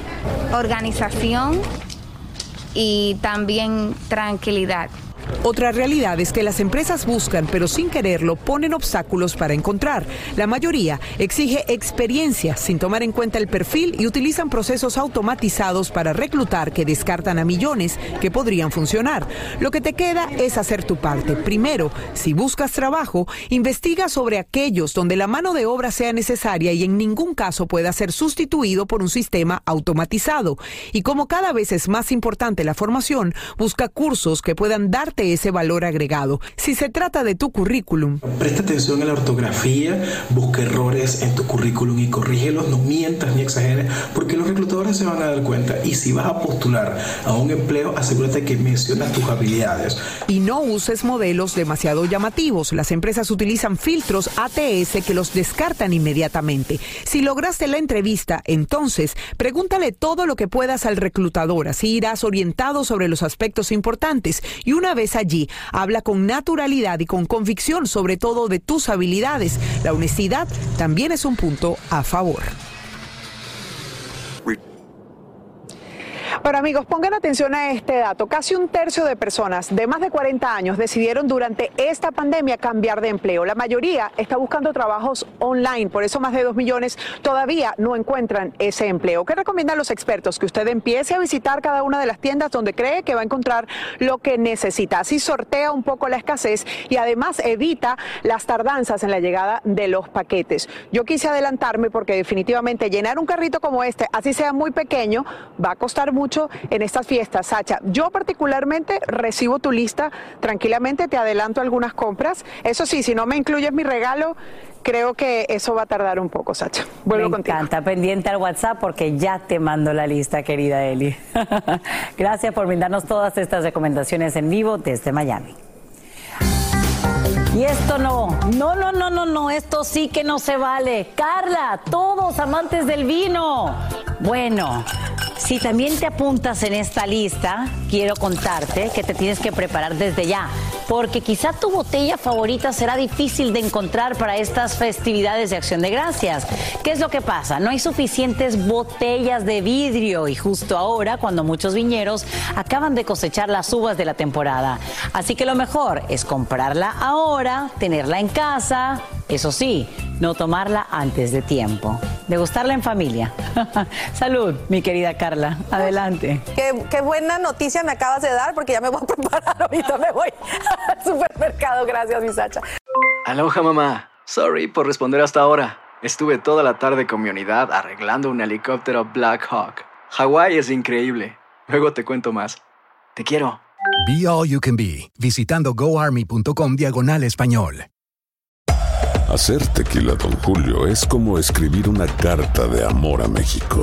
[SPEAKER 34] organización y también tranquilidad.
[SPEAKER 31] Otra realidad es que las empresas buscan, pero sin quererlo, ponen obstáculos para encontrar. La mayoría exige experiencia sin tomar en cuenta el perfil y utilizan procesos automatizados para reclutar que descartan a millones que podrían funcionar. Lo que te queda es hacer tu parte. Primero, si buscas trabajo, investiga sobre aquellos donde la mano de obra sea necesaria y en ningún caso pueda ser sustituido por un sistema automatizado. Y como cada vez es más importante la formación, busca cursos que puedan darte ese valor agregado. Si se trata de tu currículum.
[SPEAKER 32] Presta atención a la ortografía, busca errores en tu currículum y corrígelos, no mientas ni exageres, porque los reclutadores se van a dar cuenta. Y si vas a postular a un empleo, asegúrate que mencionas tus habilidades.
[SPEAKER 31] Y no uses modelos demasiado llamativos. Las empresas utilizan filtros ATS que los descartan inmediatamente. Si lograste la entrevista, entonces pregúntale todo lo que puedas al reclutador, así irás orientado sobre los aspectos importantes. Y una vez allí, habla con naturalidad y con convicción sobre todo de tus habilidades. La honestidad también es un punto a favor. Ahora amigos, pongan atención a este dato. Casi un tercio de personas de más de 40 años decidieron durante esta pandemia cambiar de empleo. La mayoría está buscando trabajos online, por eso más de 2 millones todavía no encuentran ese empleo. ¿Qué recomiendan los expertos? Que usted empiece a visitar cada una de las tiendas donde cree que va a encontrar lo que necesita. Así sortea un poco la escasez y además evita las tardanzas en la llegada de los paquetes. Yo quise adelantarme porque definitivamente llenar un carrito como este, así sea muy pequeño, va a costar mucho en estas fiestas, Sacha. Yo particularmente recibo tu lista tranquilamente, te adelanto algunas compras. Eso sí, si no me incluyes mi regalo, creo que eso va a tardar un poco, Sacha. Vuelvo
[SPEAKER 4] me encanta, pendiente al WhatsApp porque ya te mando la lista, querida Eli. Gracias por brindarnos todas estas recomendaciones en vivo desde Miami. Y esto no, no, no, no, no, no, esto sí que no se vale. Carla, todos amantes del vino. Bueno, si también te apuntas en esta lista, quiero contarte que te tienes que preparar desde ya, porque quizá tu botella favorita será difícil de encontrar para estas festividades de acción de gracias. ¿Qué es lo que pasa? No hay suficientes botellas de vidrio y justo ahora, cuando muchos viñeros acaban de cosechar las uvas de la temporada. Así que lo mejor es comprarla ahora, tenerla en casa, eso sí, no tomarla antes de tiempo. Degustarla en familia. Salud, mi querida Carla. Adelante.
[SPEAKER 7] Qué, buena noticia me acabas de dar porque ya me voy a preparar. Ahorita me voy al supermercado. Gracias, mi Sacha.
[SPEAKER 12] Aloha, mamá. Sorry por responder hasta ahora. Estuve toda la tarde con mi unidad arreglando un helicóptero Black Hawk. Hawái es increíble. Luego te cuento más. Te quiero.
[SPEAKER 35] Be All You Can Be, visitando goarmy.com diagonal español.
[SPEAKER 28] Hacer tequila, Don Julio, es como escribir una carta de amor a México.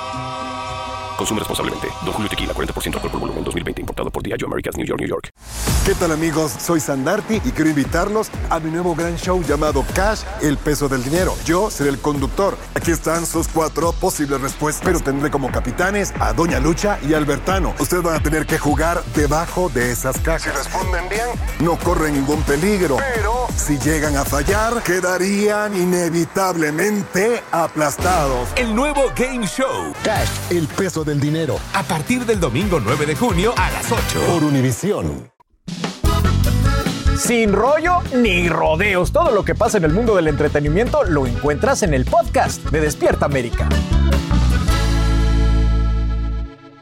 [SPEAKER 29] Consume responsablemente. Don Julio Tequila, 40% alcohol por volumen, 2020. Importado por Diageo Americas, New York, New York.
[SPEAKER 36] ¿Qué tal amigos? Soy Sandarti y quiero invitarlos a mi nuevo gran show llamado Cash, el peso del dinero. Yo seré el conductor. Aquí están sus cuatro posibles respuestas, pero tendré como capitanes a Doña Lucha y Albertano. Ustedes van a tener que jugar debajo de esas cajas. Si responden bien, no corren ningún peligro. Pero si llegan a fallar, quedarían inevitablemente aplastados.
[SPEAKER 37] El nuevo Game Show.
[SPEAKER 38] Cash, el peso del dinero.
[SPEAKER 37] A partir del domingo 9 de junio a las 8.
[SPEAKER 38] Por Univisión.
[SPEAKER 10] Sin rollo ni rodeos. Todo lo que pasa en el mundo del entretenimiento lo encuentras en el podcast de Despierta América.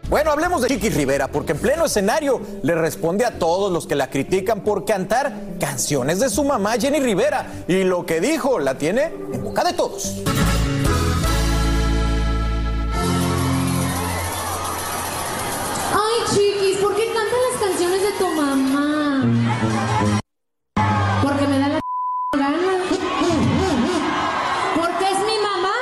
[SPEAKER 10] Bueno, hablemos de Chiqui Rivera, porque en pleno escenario le responde a todos los que la critican por cantar canciones de su mamá Jenny Rivera. Y lo que dijo la tiene en boca de todos.
[SPEAKER 39] Chiquis, ¿por qué cantas las canciones de tu mamá? Porque me da la gana. Porque es mi mamá.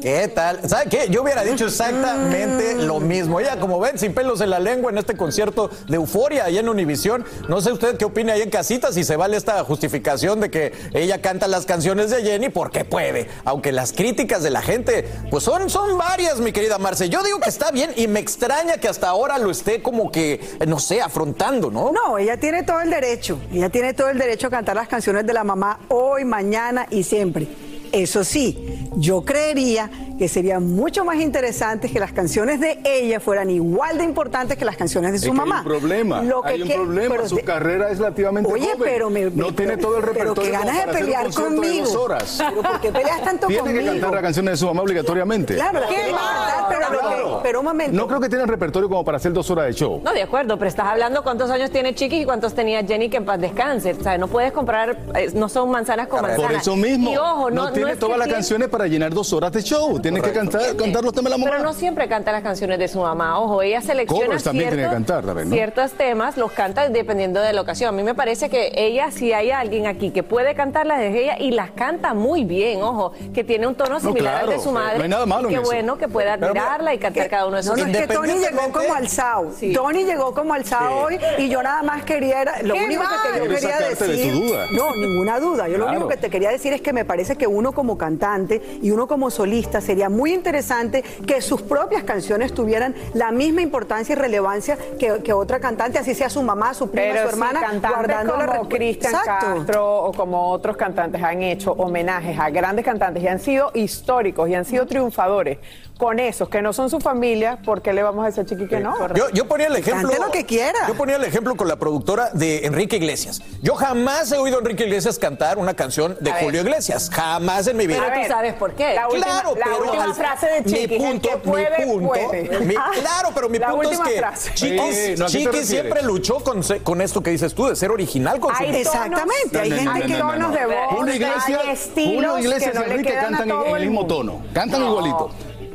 [SPEAKER 10] ¿Qué tal? ¿Sabe qué? Yo hubiera dicho exactamente lo mismo. Ella, como ven, sin pelos en la lengua en este concierto de euforia allá en Univisión. No sé usted qué opina ahí en casita, si se vale esta justificación de que ella canta las canciones de Jenny porque puede. Aunque las críticas de la gente, pues son, son varias, mi querida Marce. Yo digo que está bien y me extraña que hasta ahora lo esté como que, no sé, afrontando, ¿no?
[SPEAKER 40] No, ella tiene todo el derecho. Ella tiene todo el derecho a cantar las canciones de la mamá hoy, mañana y siempre. Eso sí, yo creería que sería mucho más interesante que las canciones de ella fueran igual de importantes que las canciones de su
[SPEAKER 41] Es que
[SPEAKER 40] mamá.
[SPEAKER 41] Hay un problema.
[SPEAKER 40] Lo que
[SPEAKER 41] hay un
[SPEAKER 40] que-
[SPEAKER 41] problema.
[SPEAKER 40] pero
[SPEAKER 41] Su carrera es relativamente
[SPEAKER 40] Oye,
[SPEAKER 41] joven.
[SPEAKER 40] pero me-
[SPEAKER 41] no
[SPEAKER 40] me-
[SPEAKER 41] tiene todo el
[SPEAKER 40] pero
[SPEAKER 41] repertorio.
[SPEAKER 40] qué ganas de pelear
[SPEAKER 41] de
[SPEAKER 40] conmigo.
[SPEAKER 41] dos horas.
[SPEAKER 40] Pero ¿por qué peleas tanto
[SPEAKER 41] Tiene que
[SPEAKER 40] conmigo?
[SPEAKER 41] cantar las canciones de su mamá obligatoriamente.
[SPEAKER 40] Claro, las tiene que cantar, pero, que- pero un momento.
[SPEAKER 41] No creo que tenga el repertorio como para hacer dos horas de show.
[SPEAKER 42] No, de acuerdo, pero estás hablando cuántos años tiene Chiqui y cuántos tenía Jenny que en paz descanse. O sea, no puedes comparar, eh, no son manzanas con manzanas.
[SPEAKER 41] Por eso mismo.
[SPEAKER 42] Y ojo, no,
[SPEAKER 41] no tiene
[SPEAKER 42] es que
[SPEAKER 41] todas las
[SPEAKER 42] tiene-
[SPEAKER 41] canciones para llenar dos horas de show. Tiene que cantar, cantar los temas de la mamá.
[SPEAKER 42] Pero no siempre canta las canciones de su mamá. Ojo, ella selecciona
[SPEAKER 41] Covers también
[SPEAKER 42] ciertos,
[SPEAKER 41] tiene que cantar, también, ¿no?
[SPEAKER 42] ciertos temas, los canta dependiendo de la ocasión. A mí me parece que ella, si hay alguien aquí que puede cantarlas, es ella y las canta muy bien. Ojo, que tiene un tono similar al
[SPEAKER 41] claro,
[SPEAKER 42] de su madre.
[SPEAKER 41] no hay nada malo
[SPEAKER 42] y
[SPEAKER 41] en
[SPEAKER 42] Qué
[SPEAKER 41] eso.
[SPEAKER 42] bueno que pueda admirarla y cantar cada uno de
[SPEAKER 40] No,
[SPEAKER 42] sus
[SPEAKER 40] no, es que Tony llegó como alzado. Tony llegó como alzado hoy y yo nada más quería, era- lo
[SPEAKER 41] ¡Qué
[SPEAKER 40] único que
[SPEAKER 41] mal!
[SPEAKER 40] te- yo quería
[SPEAKER 41] sacarte de tu
[SPEAKER 40] decir.
[SPEAKER 41] duda.
[SPEAKER 40] No, ninguna duda. Yo lo único que te quería decir es que me parece que uno como cantante y uno como solista sería muy interesante que sus propias canciones tuvieran la misma importancia y relevancia que, que otra cantante, así sea su mamá, su prima,
[SPEAKER 7] Pero
[SPEAKER 40] su hermana,
[SPEAKER 7] si
[SPEAKER 40] guardando la
[SPEAKER 7] como
[SPEAKER 40] re-
[SPEAKER 7] Cristian. Castro o como otros cantantes han hecho homenajes a grandes cantantes y han sido históricos y han sido triunfadores con esos que no son su familia, ¿por qué le vamos a decir a Chiqui que no?
[SPEAKER 10] Yo, yo ponía el ejemplo.
[SPEAKER 40] Cante lo que quiera.
[SPEAKER 10] Yo ponía el ejemplo con la productora de Enrique Iglesias. Yo jamás he oído a Enrique Iglesias cantar una canción de
[SPEAKER 42] A ver.
[SPEAKER 10] Julio Iglesias. Jamás en mi vida.
[SPEAKER 42] Pero tú sabes por qué.
[SPEAKER 7] La última,
[SPEAKER 10] Claro,
[SPEAKER 7] la
[SPEAKER 10] pero
[SPEAKER 7] última
[SPEAKER 10] al-
[SPEAKER 7] frase de
[SPEAKER 10] mi
[SPEAKER 7] Chiqui, el
[SPEAKER 10] punto-
[SPEAKER 7] que
[SPEAKER 10] mi
[SPEAKER 7] puede,
[SPEAKER 10] punto-
[SPEAKER 7] puede.
[SPEAKER 10] mi-
[SPEAKER 7] Ah,
[SPEAKER 10] claro, pero mi
[SPEAKER 7] la
[SPEAKER 10] punto es que
[SPEAKER 7] frase.
[SPEAKER 10] Chiquis,
[SPEAKER 41] Eh, no, ¿a qué te
[SPEAKER 10] Chiquis
[SPEAKER 41] refieres?
[SPEAKER 10] siempre luchó con, con esto que dices tú, de ser original con su
[SPEAKER 7] Hay
[SPEAKER 10] música.
[SPEAKER 40] Exactamente, hay
[SPEAKER 41] No, no,
[SPEAKER 40] gente
[SPEAKER 41] no,
[SPEAKER 40] que
[SPEAKER 41] no, no,
[SPEAKER 7] tonos
[SPEAKER 41] no.
[SPEAKER 7] de voz,
[SPEAKER 41] Julio Iglesias, Julio Iglesias
[SPEAKER 7] que
[SPEAKER 41] y Enrique cantan en,
[SPEAKER 7] el
[SPEAKER 41] el mismo tono. Cantan igualito.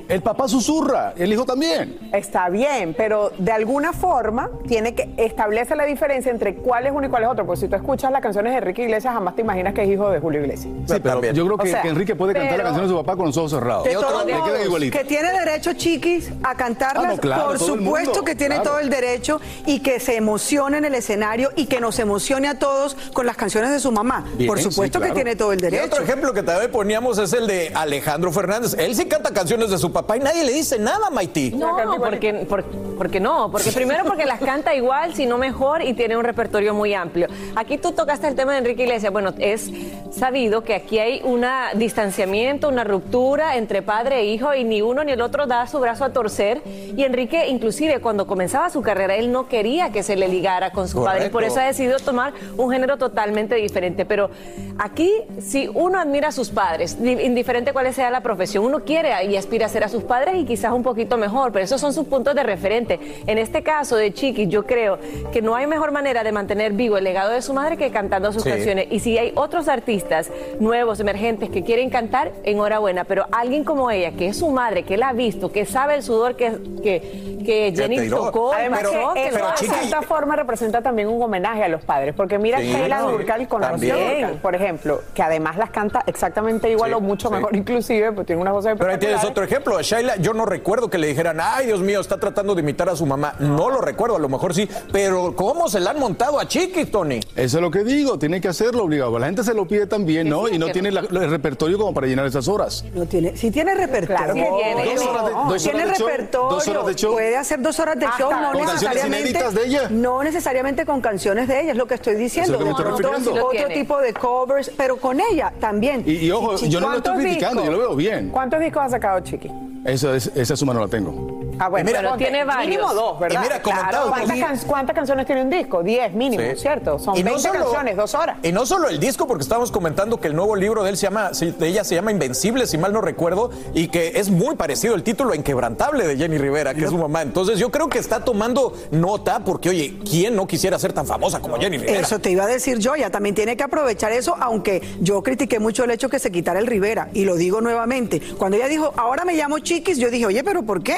[SPEAKER 41] El papá susurra, el hijo también.
[SPEAKER 7] Está bien, pero de alguna forma tiene que establece la diferencia entre cuál es uno y cuál es otro. Porque si tú escuchas las canciones de Enrique Iglesias, jamás te imaginas que es hijo de Julio Iglesias.
[SPEAKER 41] Sí, pero
[SPEAKER 10] también.
[SPEAKER 41] yo creo que,
[SPEAKER 7] O sea,
[SPEAKER 41] que Enrique puede cantar la canción de su papá con los ojos cerrados. Y otro
[SPEAKER 40] todos
[SPEAKER 41] igualito.
[SPEAKER 40] que tiene derecho Chiquis a cantarlas,
[SPEAKER 41] Ah, no, claro,
[SPEAKER 40] por supuesto
[SPEAKER 41] mundo,
[SPEAKER 40] que tiene
[SPEAKER 41] claro.
[SPEAKER 40] todo el derecho y que se emocione en el escenario y que nos emocione a todos con las canciones de su mamá.
[SPEAKER 10] Bien,
[SPEAKER 40] por
[SPEAKER 10] sí,
[SPEAKER 40] supuesto
[SPEAKER 10] claro.
[SPEAKER 40] que tiene todo el
[SPEAKER 10] Y
[SPEAKER 40] derecho.
[SPEAKER 10] otro ejemplo que también poníamos es el de Alejandro Fernández. Él sí canta canciones de su papá y nadie le dice nada, Maití.
[SPEAKER 42] No, porque, por- porque no, porque primero porque las canta igual, si no mejor, y tiene un repertorio muy amplio. Aquí tú tocaste el tema de Enrique Iglesias. Bueno, es sabido que aquí hay un distanciamiento, una ruptura entre padre e hijo, y ni uno ni el otro da su brazo a torcer. Y Enrique, inclusive cuando comenzaba su carrera, él no quería que se le ligara con su padre, y por
[SPEAKER 10] Correcto.
[SPEAKER 42] eso ha decidido tomar un género totalmente diferente. Pero aquí, si uno admira a sus padres, di- indiferente cuál sea la profesión, uno quiere y aspira a ser a sus padres y quizás un poquito mejor, pero esos son sus puntos de referente. En este caso de Chiquis, yo creo que no hay mejor manera de mantener vivo el legado de su madre que cantando sus
[SPEAKER 10] Sí.
[SPEAKER 42] canciones. Y si hay otros artistas nuevos, emergentes, que quieren cantar, enhorabuena. Pero alguien como ella, que es su madre, que la ha visto, que sabe el sudor que, que, que Jenny tocó,
[SPEAKER 40] Además que de cierta forma representa también un homenaje a los padres, porque mira
[SPEAKER 10] Sí,
[SPEAKER 40] Sheila
[SPEAKER 10] sí,
[SPEAKER 40] Durcal con Rocío por ejemplo, que además las canta exactamente igual o mucho
[SPEAKER 10] sí.
[SPEAKER 40] mejor inclusive, pues tiene una voz
[SPEAKER 10] Pero ahí tienes otro ejemplo. A Shaila, yo no recuerdo que le dijeran, ay, Dios mío, está tratando de imitar a su mamá. No lo recuerdo, a lo mejor sí. Pero ¿cómo se la han montado a Chiquis, Tony?
[SPEAKER 41] Eso es lo que digo, tiene que hacerlo obligado. La gente se lo pide también, ¿no? Y no tiene la- el repertorio como para llenar esas horas.
[SPEAKER 40] No tiene, si tiene repertorio. Claro tiene.
[SPEAKER 41] Dos horas de-
[SPEAKER 40] No,
[SPEAKER 41] dos
[SPEAKER 40] tiene
[SPEAKER 41] horas de show,
[SPEAKER 40] repertorio.
[SPEAKER 41] dos horas de show.
[SPEAKER 40] Puede hacer dos horas de show, no
[SPEAKER 41] con canciones
[SPEAKER 40] necesariamente.
[SPEAKER 41] inéditas de ella.
[SPEAKER 40] No necesariamente con canciones de ella, es lo que estoy diciendo.
[SPEAKER 41] Eso es lo que me
[SPEAKER 40] De
[SPEAKER 41] estoy
[SPEAKER 40] pronto,
[SPEAKER 41] refiriendo.
[SPEAKER 40] otro tipo de covers, pero con ella también.
[SPEAKER 41] Y, y ojo, yo no lo estoy
[SPEAKER 40] ¿cuántos
[SPEAKER 41] criticando, yo lo veo bien.
[SPEAKER 40] ¿Cuántos discos ha sacado Chiqui?
[SPEAKER 41] Eso es, esa suma no la tengo.
[SPEAKER 40] Ah, bueno,
[SPEAKER 42] mira,
[SPEAKER 40] pero
[SPEAKER 42] ponte,
[SPEAKER 40] tiene varios. Mínimo dos, ¿verdad?
[SPEAKER 10] Y mira,
[SPEAKER 40] Claro, ¿Cuántas, can- cuántas canciones tiene un disco? Diez mínimo,
[SPEAKER 10] Sí.
[SPEAKER 40] ¿cierto? Son
[SPEAKER 10] no
[SPEAKER 40] 20
[SPEAKER 10] solo-
[SPEAKER 40] canciones, dos horas.
[SPEAKER 10] Y no solo el disco, porque estábamos comentando que el nuevo libro de él se llama, de ella se llama Invencible, si mal no recuerdo, y que es muy parecido el título a Inquebrantable de Jenny Rivera, que es su mamá. Entonces yo creo que está tomando nota, porque oye, ¿quién no quisiera ser tan famosa como Jenny Rivera?
[SPEAKER 40] Eso te iba a decir yo, ella también tiene que aprovechar eso, aunque yo critiqué mucho el hecho que se quitara el Rivera, y lo digo nuevamente. Cuando ella dijo, ahora me llamo Chiquis, yo dije, oye, pero ¿por qué?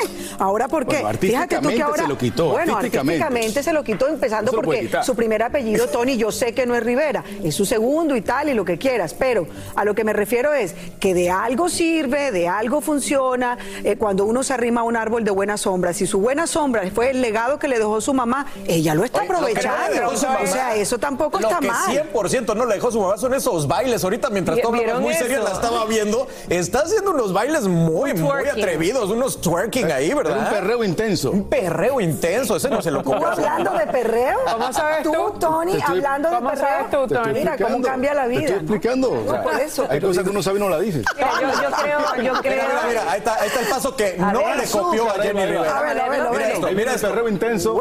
[SPEAKER 40] ¿Ahora por qué?
[SPEAKER 41] Bueno,
[SPEAKER 40] Fíjate tú que ahora.
[SPEAKER 41] se lo quitó,
[SPEAKER 40] Bueno,
[SPEAKER 41] artísticamente.
[SPEAKER 40] artísticamente se lo quitó, empezando
[SPEAKER 41] lo
[SPEAKER 40] porque su primer apellido, Tony, yo sé que no es Rivera, es su segundo y tal, y lo que quieras, pero a lo que me refiero es que de algo sirve, de algo funciona, eh, cuando uno se arrima a un árbol de buena sombra, si su buena sombra fue el legado que le dejó su mamá, ella lo está
[SPEAKER 10] Oye, lo que no le
[SPEAKER 40] aprovechando.
[SPEAKER 10] mamá,
[SPEAKER 40] o sea, eso tampoco
[SPEAKER 10] lo
[SPEAKER 40] está
[SPEAKER 10] que
[SPEAKER 40] mal.
[SPEAKER 10] 100% no le dejó su mamá son esos bailes. Ahorita, mientras
[SPEAKER 40] Vi-
[SPEAKER 10] tú hablabas
[SPEAKER 40] ¿vieron
[SPEAKER 10] muy serio, la estaba viendo. Está haciendo unos bailes muy, muy atrevidos, unos twerking ahí, ¿verdad?
[SPEAKER 41] Un perreo intenso.
[SPEAKER 10] Un perreo intenso, ese no se lo
[SPEAKER 40] ¿Tú
[SPEAKER 10] copió.
[SPEAKER 40] hablando de perreo? ¿Cómo sabes tú? tú? Tony,
[SPEAKER 41] estoy-
[SPEAKER 40] hablando de ¿Cómo perreo. tú,
[SPEAKER 41] estoy
[SPEAKER 40] Mira cómo cambia la
[SPEAKER 41] Te
[SPEAKER 40] vida.
[SPEAKER 41] estoy explicando. O sea,
[SPEAKER 40] por eso,
[SPEAKER 41] hay cosas que uno sabe y no la dice.
[SPEAKER 42] Mira, yo, yo creo, yo creo.
[SPEAKER 10] Mira, mira, mira, ahí está, ahí está el paso que
[SPEAKER 40] A
[SPEAKER 10] no
[SPEAKER 40] ver,
[SPEAKER 10] le copió a Jenny. Rivera.
[SPEAKER 40] A ver, a ver, a
[SPEAKER 10] Mira
[SPEAKER 40] ver.
[SPEAKER 10] esto,
[SPEAKER 41] Ahí
[SPEAKER 10] mira
[SPEAKER 41] el perreo intenso.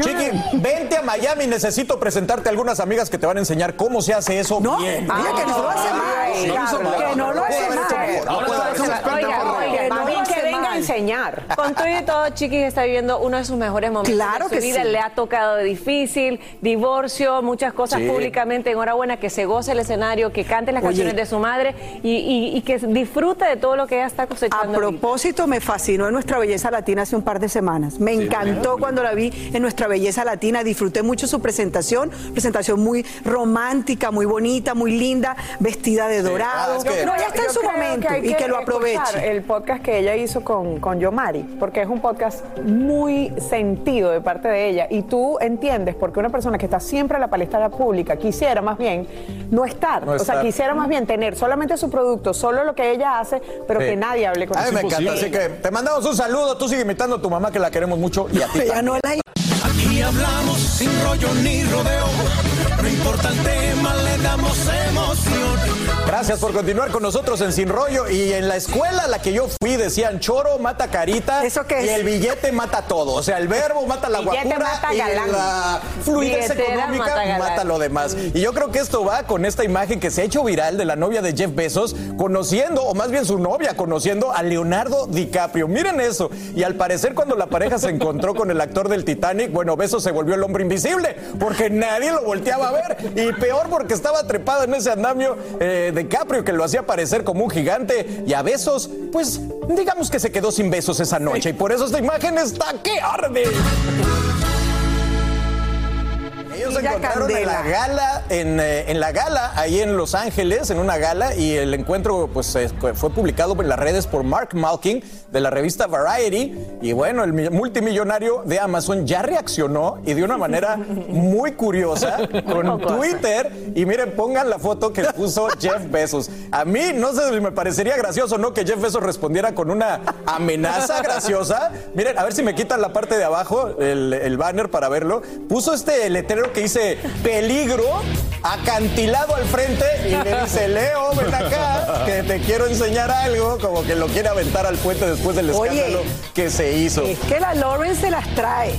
[SPEAKER 10] Chiqui, vente a Miami, necesito presentarte a algunas amigas que te van a enseñar cómo se hace eso
[SPEAKER 40] No,
[SPEAKER 10] bien.
[SPEAKER 40] mira que no lo hace mal. Que no lo hace mal.
[SPEAKER 10] no.
[SPEAKER 42] Oiga, oiga,
[SPEAKER 40] Que
[SPEAKER 42] a
[SPEAKER 40] enseñar.
[SPEAKER 42] Con todo y todo, Chiquis está viviendo uno de sus mejores momentos
[SPEAKER 40] Claro
[SPEAKER 42] de su
[SPEAKER 40] que
[SPEAKER 42] vida.
[SPEAKER 40] sí.
[SPEAKER 42] Le ha tocado de difícil, divorcio, muchas cosas
[SPEAKER 10] Sí.
[SPEAKER 42] públicamente. Enhorabuena, que se goce el escenario, que cante las
[SPEAKER 40] Oye.
[SPEAKER 42] canciones de su madre y, y- y que disfrute de todo lo que ella está
[SPEAKER 40] A
[SPEAKER 42] cosechando. ahorita.
[SPEAKER 40] propósito, me fascinó en Nuestra Belleza Latina hace un par de semanas. Me encantó cuando la vi en Nuestra Belleza Latina. Disfruté mucho su presentación. Presentación muy romántica, muy bonita, muy linda, vestida de dorado.
[SPEAKER 10] ah, es que-
[SPEAKER 40] no, ya está en su momento y que lo aproveche.
[SPEAKER 31] El podcast que ella hizo con, con Yomari, porque es un podcast muy sentido de parte de ella. Y tú entiendes por qué una persona que está siempre en la palestra pública quisiera más bien no estar.
[SPEAKER 10] No
[SPEAKER 31] o sea, quisiera más bien tener solamente su producto, solo lo que ella hace, pero
[SPEAKER 10] Sí.
[SPEAKER 31] que nadie hable con
[SPEAKER 10] A mí
[SPEAKER 31] ella.
[SPEAKER 10] me encanta, así que te mandamos un saludo. Tú sigue imitando a tu mamá, que la queremos mucho, y a ti
[SPEAKER 43] Aquí hablamos sin rollo ni rodeo. No importa el tema, le damos emoción.
[SPEAKER 10] Gracias por continuar con nosotros en Sin Rollo. Y en la escuela a la que yo fui decían choro mata carita.
[SPEAKER 40] ¿Eso qué es?
[SPEAKER 10] Y el billete mata todo. O sea, el verbo mata la
[SPEAKER 31] Billete
[SPEAKER 10] guapura
[SPEAKER 31] mata
[SPEAKER 10] y
[SPEAKER 31] galán.
[SPEAKER 10] la fluidez
[SPEAKER 42] Billetera
[SPEAKER 10] económica
[SPEAKER 42] mata
[SPEAKER 10] mata, lo demás. Y yo creo que esto va con esta imagen que se ha hecho viral de la novia de Jeff Bezos conociendo, o más bien su novia conociendo a Leonardo DiCaprio. Miren eso. Y al parecer cuando la pareja se encontró con el actor del Titanic, bueno, Bezos se volvió el hombre invisible porque nadie lo volteaba a ver. Y peor porque estaba trepado en ese andamio eh, DiCaprio que lo hacía parecer como un gigante. Y a Besos, pues digamos que se quedó sin besos esa noche. Y por eso esta imagen está que arde.
[SPEAKER 40] Mira,
[SPEAKER 10] encontraron en la gala, en, eh, en la gala, ahí en Los Ángeles, en una gala, y el encuentro pues fue publicado en las redes por Mark Malkin de la revista Variety. Y bueno, el mi- multimillonario de Amazon ya reaccionó y de una manera muy curiosa con Twitter. Y miren, pongan la foto que puso Jeff Bezos. A mí no sé si me parecería gracioso no que Jeff Bezos respondiera con una amenaza graciosa. Miren, a ver si me quitan la parte de abajo, el, el banner para verlo. Puso este letrero que dice peligro acantilado al frente y le dice, Leo, ven acá, que te quiero enseñar algo, como que lo quiere aventar al puente después del
[SPEAKER 40] Oye,
[SPEAKER 10] escándalo que se hizo.
[SPEAKER 40] Es que la Lauren se las trae.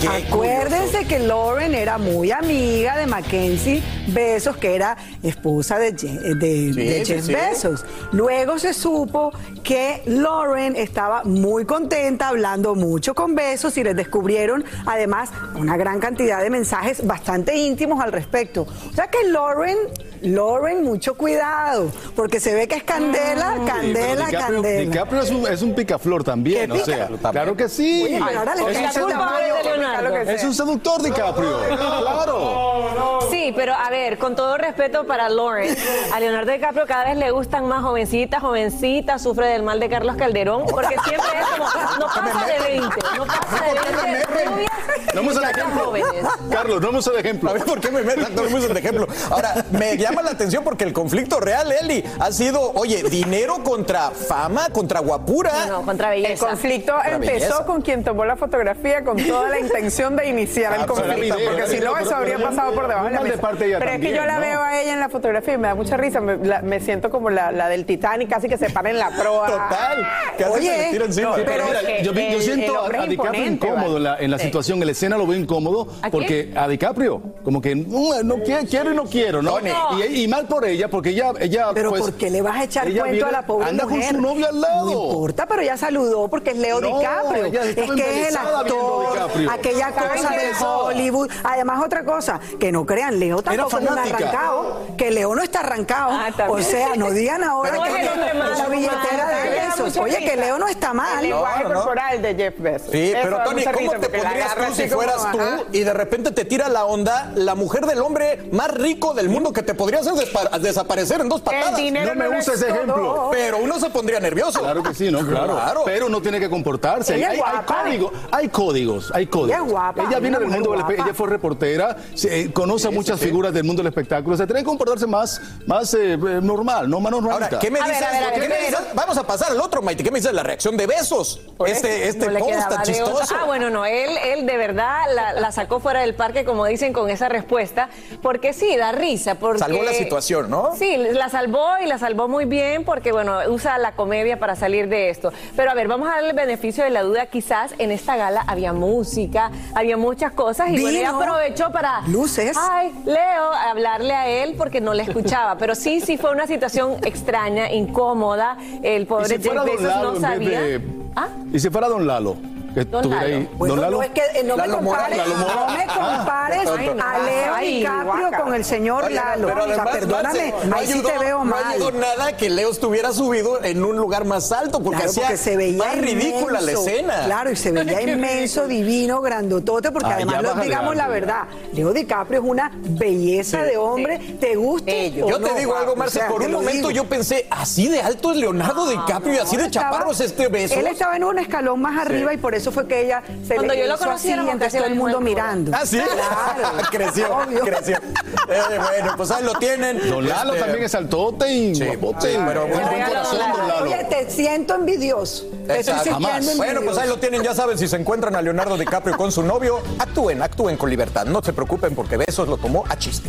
[SPEAKER 10] Qué
[SPEAKER 40] Acuérdense que Lauren era muy amiga de Mackenzie Bezos, que era esposa de, Je- de- de
[SPEAKER 10] sí,
[SPEAKER 40] Jeff
[SPEAKER 10] sí.
[SPEAKER 40] Bezos. Luego se supo que Lauren estaba muy contenta, hablando mucho con Bezos y les descubrieron además una gran cantidad de mensajes bastante íntimos al respecto. O sea que Lauren, Lauren, mucho cuidado, porque se ve que es candela,
[SPEAKER 41] pero
[SPEAKER 40] candela,
[SPEAKER 41] DiCaprio,
[SPEAKER 40] candela.
[SPEAKER 41] DiCaprio es un, es un picaflor también,
[SPEAKER 40] ¿Qué
[SPEAKER 41] o sea, claro que sí.
[SPEAKER 40] Oye, pero ahora le
[SPEAKER 41] es, un
[SPEAKER 42] de
[SPEAKER 41] seductor, es un seductor DiCaprio, claro.
[SPEAKER 42] Sí, pero a ver, con todo respeto para Lauren, a Leonardo DiCaprio cada vez le gustan más jovencitas, jovencitas, sufre del mal de Carlos Calderón, porque siempre es como, no pasa de 20, no pasa de 20 rubias
[SPEAKER 41] No me
[SPEAKER 42] jóvenes.
[SPEAKER 41] Carlos, no me el ejemplo.
[SPEAKER 10] A ver, ¿por qué me no me uses de ejemplo? Ahora, me llama la atención porque el conflicto real, Eli, ha sido, oye, dinero contra fama, contra guapura.
[SPEAKER 42] No, contra
[SPEAKER 44] El
[SPEAKER 42] belleza.
[SPEAKER 44] conflicto
[SPEAKER 10] Contra
[SPEAKER 44] empezó
[SPEAKER 10] belleza.
[SPEAKER 44] con quien tomó la fotografía con toda la intención de iniciar el
[SPEAKER 10] Ah,
[SPEAKER 44] conflicto, porque si no eso habría pasado por debajo de la
[SPEAKER 41] de
[SPEAKER 44] mesa.
[SPEAKER 41] parte de
[SPEAKER 44] Pero es que yo la
[SPEAKER 41] ¿no?
[SPEAKER 44] veo a ella en la fotografía y me da mucha risa, me, la- me siento como la, la del Titanic, casi que se para en la proa.
[SPEAKER 10] Total. Que hace
[SPEAKER 40] Oye,
[SPEAKER 10] se tira encima.
[SPEAKER 44] no, pero
[SPEAKER 41] mira, yo,
[SPEAKER 44] el-
[SPEAKER 41] siento
[SPEAKER 44] el
[SPEAKER 41] a, a DiCaprio incómodo en la, en la
[SPEAKER 44] Sí.
[SPEAKER 41] situación, en la escena lo veo incómodo
[SPEAKER 42] ¿A
[SPEAKER 41] porque a DiCaprio, como que no, no quiero, quiero y no quiero, ¿no?
[SPEAKER 10] Tony.
[SPEAKER 41] Y, y mal por ella, porque ella, ella
[SPEAKER 40] Pero
[SPEAKER 41] pues,
[SPEAKER 40] ¿por qué le vas a echar cuento
[SPEAKER 41] viene-
[SPEAKER 40] a la pobre
[SPEAKER 41] anda
[SPEAKER 40] mujer?
[SPEAKER 41] con su novio al lado.
[SPEAKER 40] No importa, pero ya saludó porque es Leo
[SPEAKER 41] No,
[SPEAKER 40] DiCaprio. Es que es el actor,
[SPEAKER 41] DiCaprio.
[SPEAKER 40] aquella cosa de. Hollywood. Además, otra cosa, que no crean, Leo tampoco es arrancado, que Leo no está arrancado.
[SPEAKER 44] Ah,
[SPEAKER 40] o sea, no digan ahora
[SPEAKER 42] Pero
[SPEAKER 40] que
[SPEAKER 42] es el
[SPEAKER 40] la billetera de
[SPEAKER 44] mucha
[SPEAKER 40] Oye, que. Leo no está
[SPEAKER 44] El
[SPEAKER 40] mal.
[SPEAKER 44] lenguaje
[SPEAKER 10] No, no, no.
[SPEAKER 44] corporal de Jeff Bezos.
[SPEAKER 10] Sí, pero Tony, ¿cómo te pondrías tú si fueras tú y de repente te tira la onda la mujer del hombre más rico del mundo que te podría hacer desaparecer en dos patadas?
[SPEAKER 41] No me
[SPEAKER 44] no lo
[SPEAKER 41] usa
[SPEAKER 44] es
[SPEAKER 41] ese
[SPEAKER 44] todo.
[SPEAKER 41] ejemplo.
[SPEAKER 10] Pero uno se pondría nervioso.
[SPEAKER 41] Claro que sí, ¿no? Claro.
[SPEAKER 10] Claro.
[SPEAKER 41] Pero uno tiene que comportarse.
[SPEAKER 40] Ella
[SPEAKER 41] hay, códigos, hay códigos, hay códigos.
[SPEAKER 40] Ella es guapa,
[SPEAKER 41] Ella viene del mundo del espe-
[SPEAKER 40] guapa.
[SPEAKER 41] ella fue reportera, se- eh, conoce a muchas figuras del mundo del espectáculo. Se tiene que comportarse más, más eh, eh, normal, no más.
[SPEAKER 10] Ahora, ¿qué me dices? Vamos a pasar al otro, Maite. ¿Qué me dices la reacción de besos? Este, este
[SPEAKER 42] No
[SPEAKER 10] post tan
[SPEAKER 42] otra.
[SPEAKER 10] chistoso.
[SPEAKER 42] Ah, bueno, no, él, él de verdad la, la sacó fuera del parque, como dicen, con esa respuesta, porque sí, da risa. Porque,
[SPEAKER 10] Salvó la situación, ¿no?
[SPEAKER 42] Sí, la salvó y la salvó muy bien porque, bueno, usa la comedia para salir de esto. Pero a ver, vamos a darle el beneficio de la duda. Quizás en esta gala había música, había muchas cosas y bueno, ella
[SPEAKER 40] Vino.
[SPEAKER 42] aprovechó para...
[SPEAKER 40] Luces.
[SPEAKER 42] Ay, Leo, hablarle a él porque no le escuchaba. Pero sí, sí fue una situación extraña, incómoda. El pobre
[SPEAKER 41] si
[SPEAKER 42] Jeff Bezos no sabía.
[SPEAKER 41] de-
[SPEAKER 42] ¿Ah?
[SPEAKER 41] Y si fuera Don Lalo, que
[SPEAKER 42] Don
[SPEAKER 41] estuviera
[SPEAKER 42] Lalo.
[SPEAKER 41] ahí.
[SPEAKER 40] Bueno,
[SPEAKER 41] Don Lalo.
[SPEAKER 40] no es que eh, no me
[SPEAKER 10] Lalo Mora,
[SPEAKER 40] compares,
[SPEAKER 10] Lalo Mora.
[SPEAKER 40] no me compares
[SPEAKER 10] Ay, no.
[SPEAKER 40] a Leo
[SPEAKER 44] Ay,
[SPEAKER 40] DiCaprio con el señor
[SPEAKER 10] Oye,
[SPEAKER 40] Lalo.
[SPEAKER 10] pero
[SPEAKER 40] o sea, perdóname,
[SPEAKER 10] no
[SPEAKER 40] ahí sí te veo
[SPEAKER 10] No
[SPEAKER 40] mal.
[SPEAKER 10] ayudó nada que Leo estuviera subido en un lugar más alto porque
[SPEAKER 40] Claro,
[SPEAKER 10] hacía
[SPEAKER 40] porque se veía
[SPEAKER 10] más ridícula la escena.
[SPEAKER 40] Claro, y se veía inmenso, divino, grandotote, porque
[SPEAKER 41] Ah,
[SPEAKER 40] además, lo- digamos la verdad, Leo DiCaprio es una belleza de hombre, te gusta
[SPEAKER 10] Yo te digo algo, Marce, por un momento yo pensé, así de alto es Leonardo DiCaprio y así de chaparro es este beso.
[SPEAKER 40] Él estaba en un escalón más arriba y por eso fue que ella se
[SPEAKER 42] Cuando
[SPEAKER 40] le
[SPEAKER 42] yo lo conocí
[SPEAKER 40] así,
[SPEAKER 42] casi
[SPEAKER 40] todo el mundo mirando.
[SPEAKER 10] Ah, sí.
[SPEAKER 40] Claro.
[SPEAKER 10] creció,
[SPEAKER 40] Obvio.
[SPEAKER 10] creció. Eh, bueno, pues ahí lo tienen.
[SPEAKER 41] Don Lalo
[SPEAKER 10] Este,
[SPEAKER 41] también es altote y
[SPEAKER 10] Sí,
[SPEAKER 41] guapote.
[SPEAKER 10] sí, pero
[SPEAKER 41] Buen
[SPEAKER 10] bueno,
[SPEAKER 41] corazón,
[SPEAKER 10] Don
[SPEAKER 41] Don Lalo.
[SPEAKER 40] Oye, te siento envidioso. Te estoy envidioso.
[SPEAKER 10] Bueno, pues ahí lo tienen, ya saben, si se encuentran a Leonardo DiCaprio con su novio, actúen, actúen con libertad. No se preocupen porque Besos lo tomó a chiste.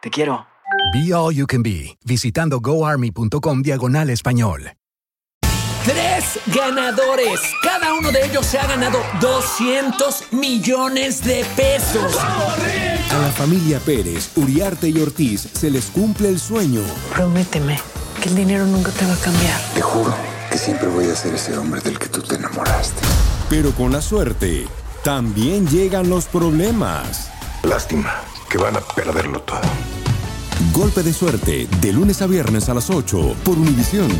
[SPEAKER 12] Te quiero.
[SPEAKER 35] Be All You Can Be, visitando goarmy.com diagonal español.
[SPEAKER 45] Tres ganadores. Cada uno de ellos se ha ganado 200 millones de pesos.
[SPEAKER 46] A la familia Pérez, Uriarte y Ortiz se les cumple el sueño.
[SPEAKER 47] Prométeme que el dinero nunca te va a cambiar.
[SPEAKER 48] Te juro que siempre voy a ser ese hombre del que tú te enamoraste.
[SPEAKER 46] Pero con la suerte, también llegan los problemas.
[SPEAKER 48] Lástima que van a perderlo todo.
[SPEAKER 46] Golpe de suerte, de lunes a viernes a las 8 por Univisión.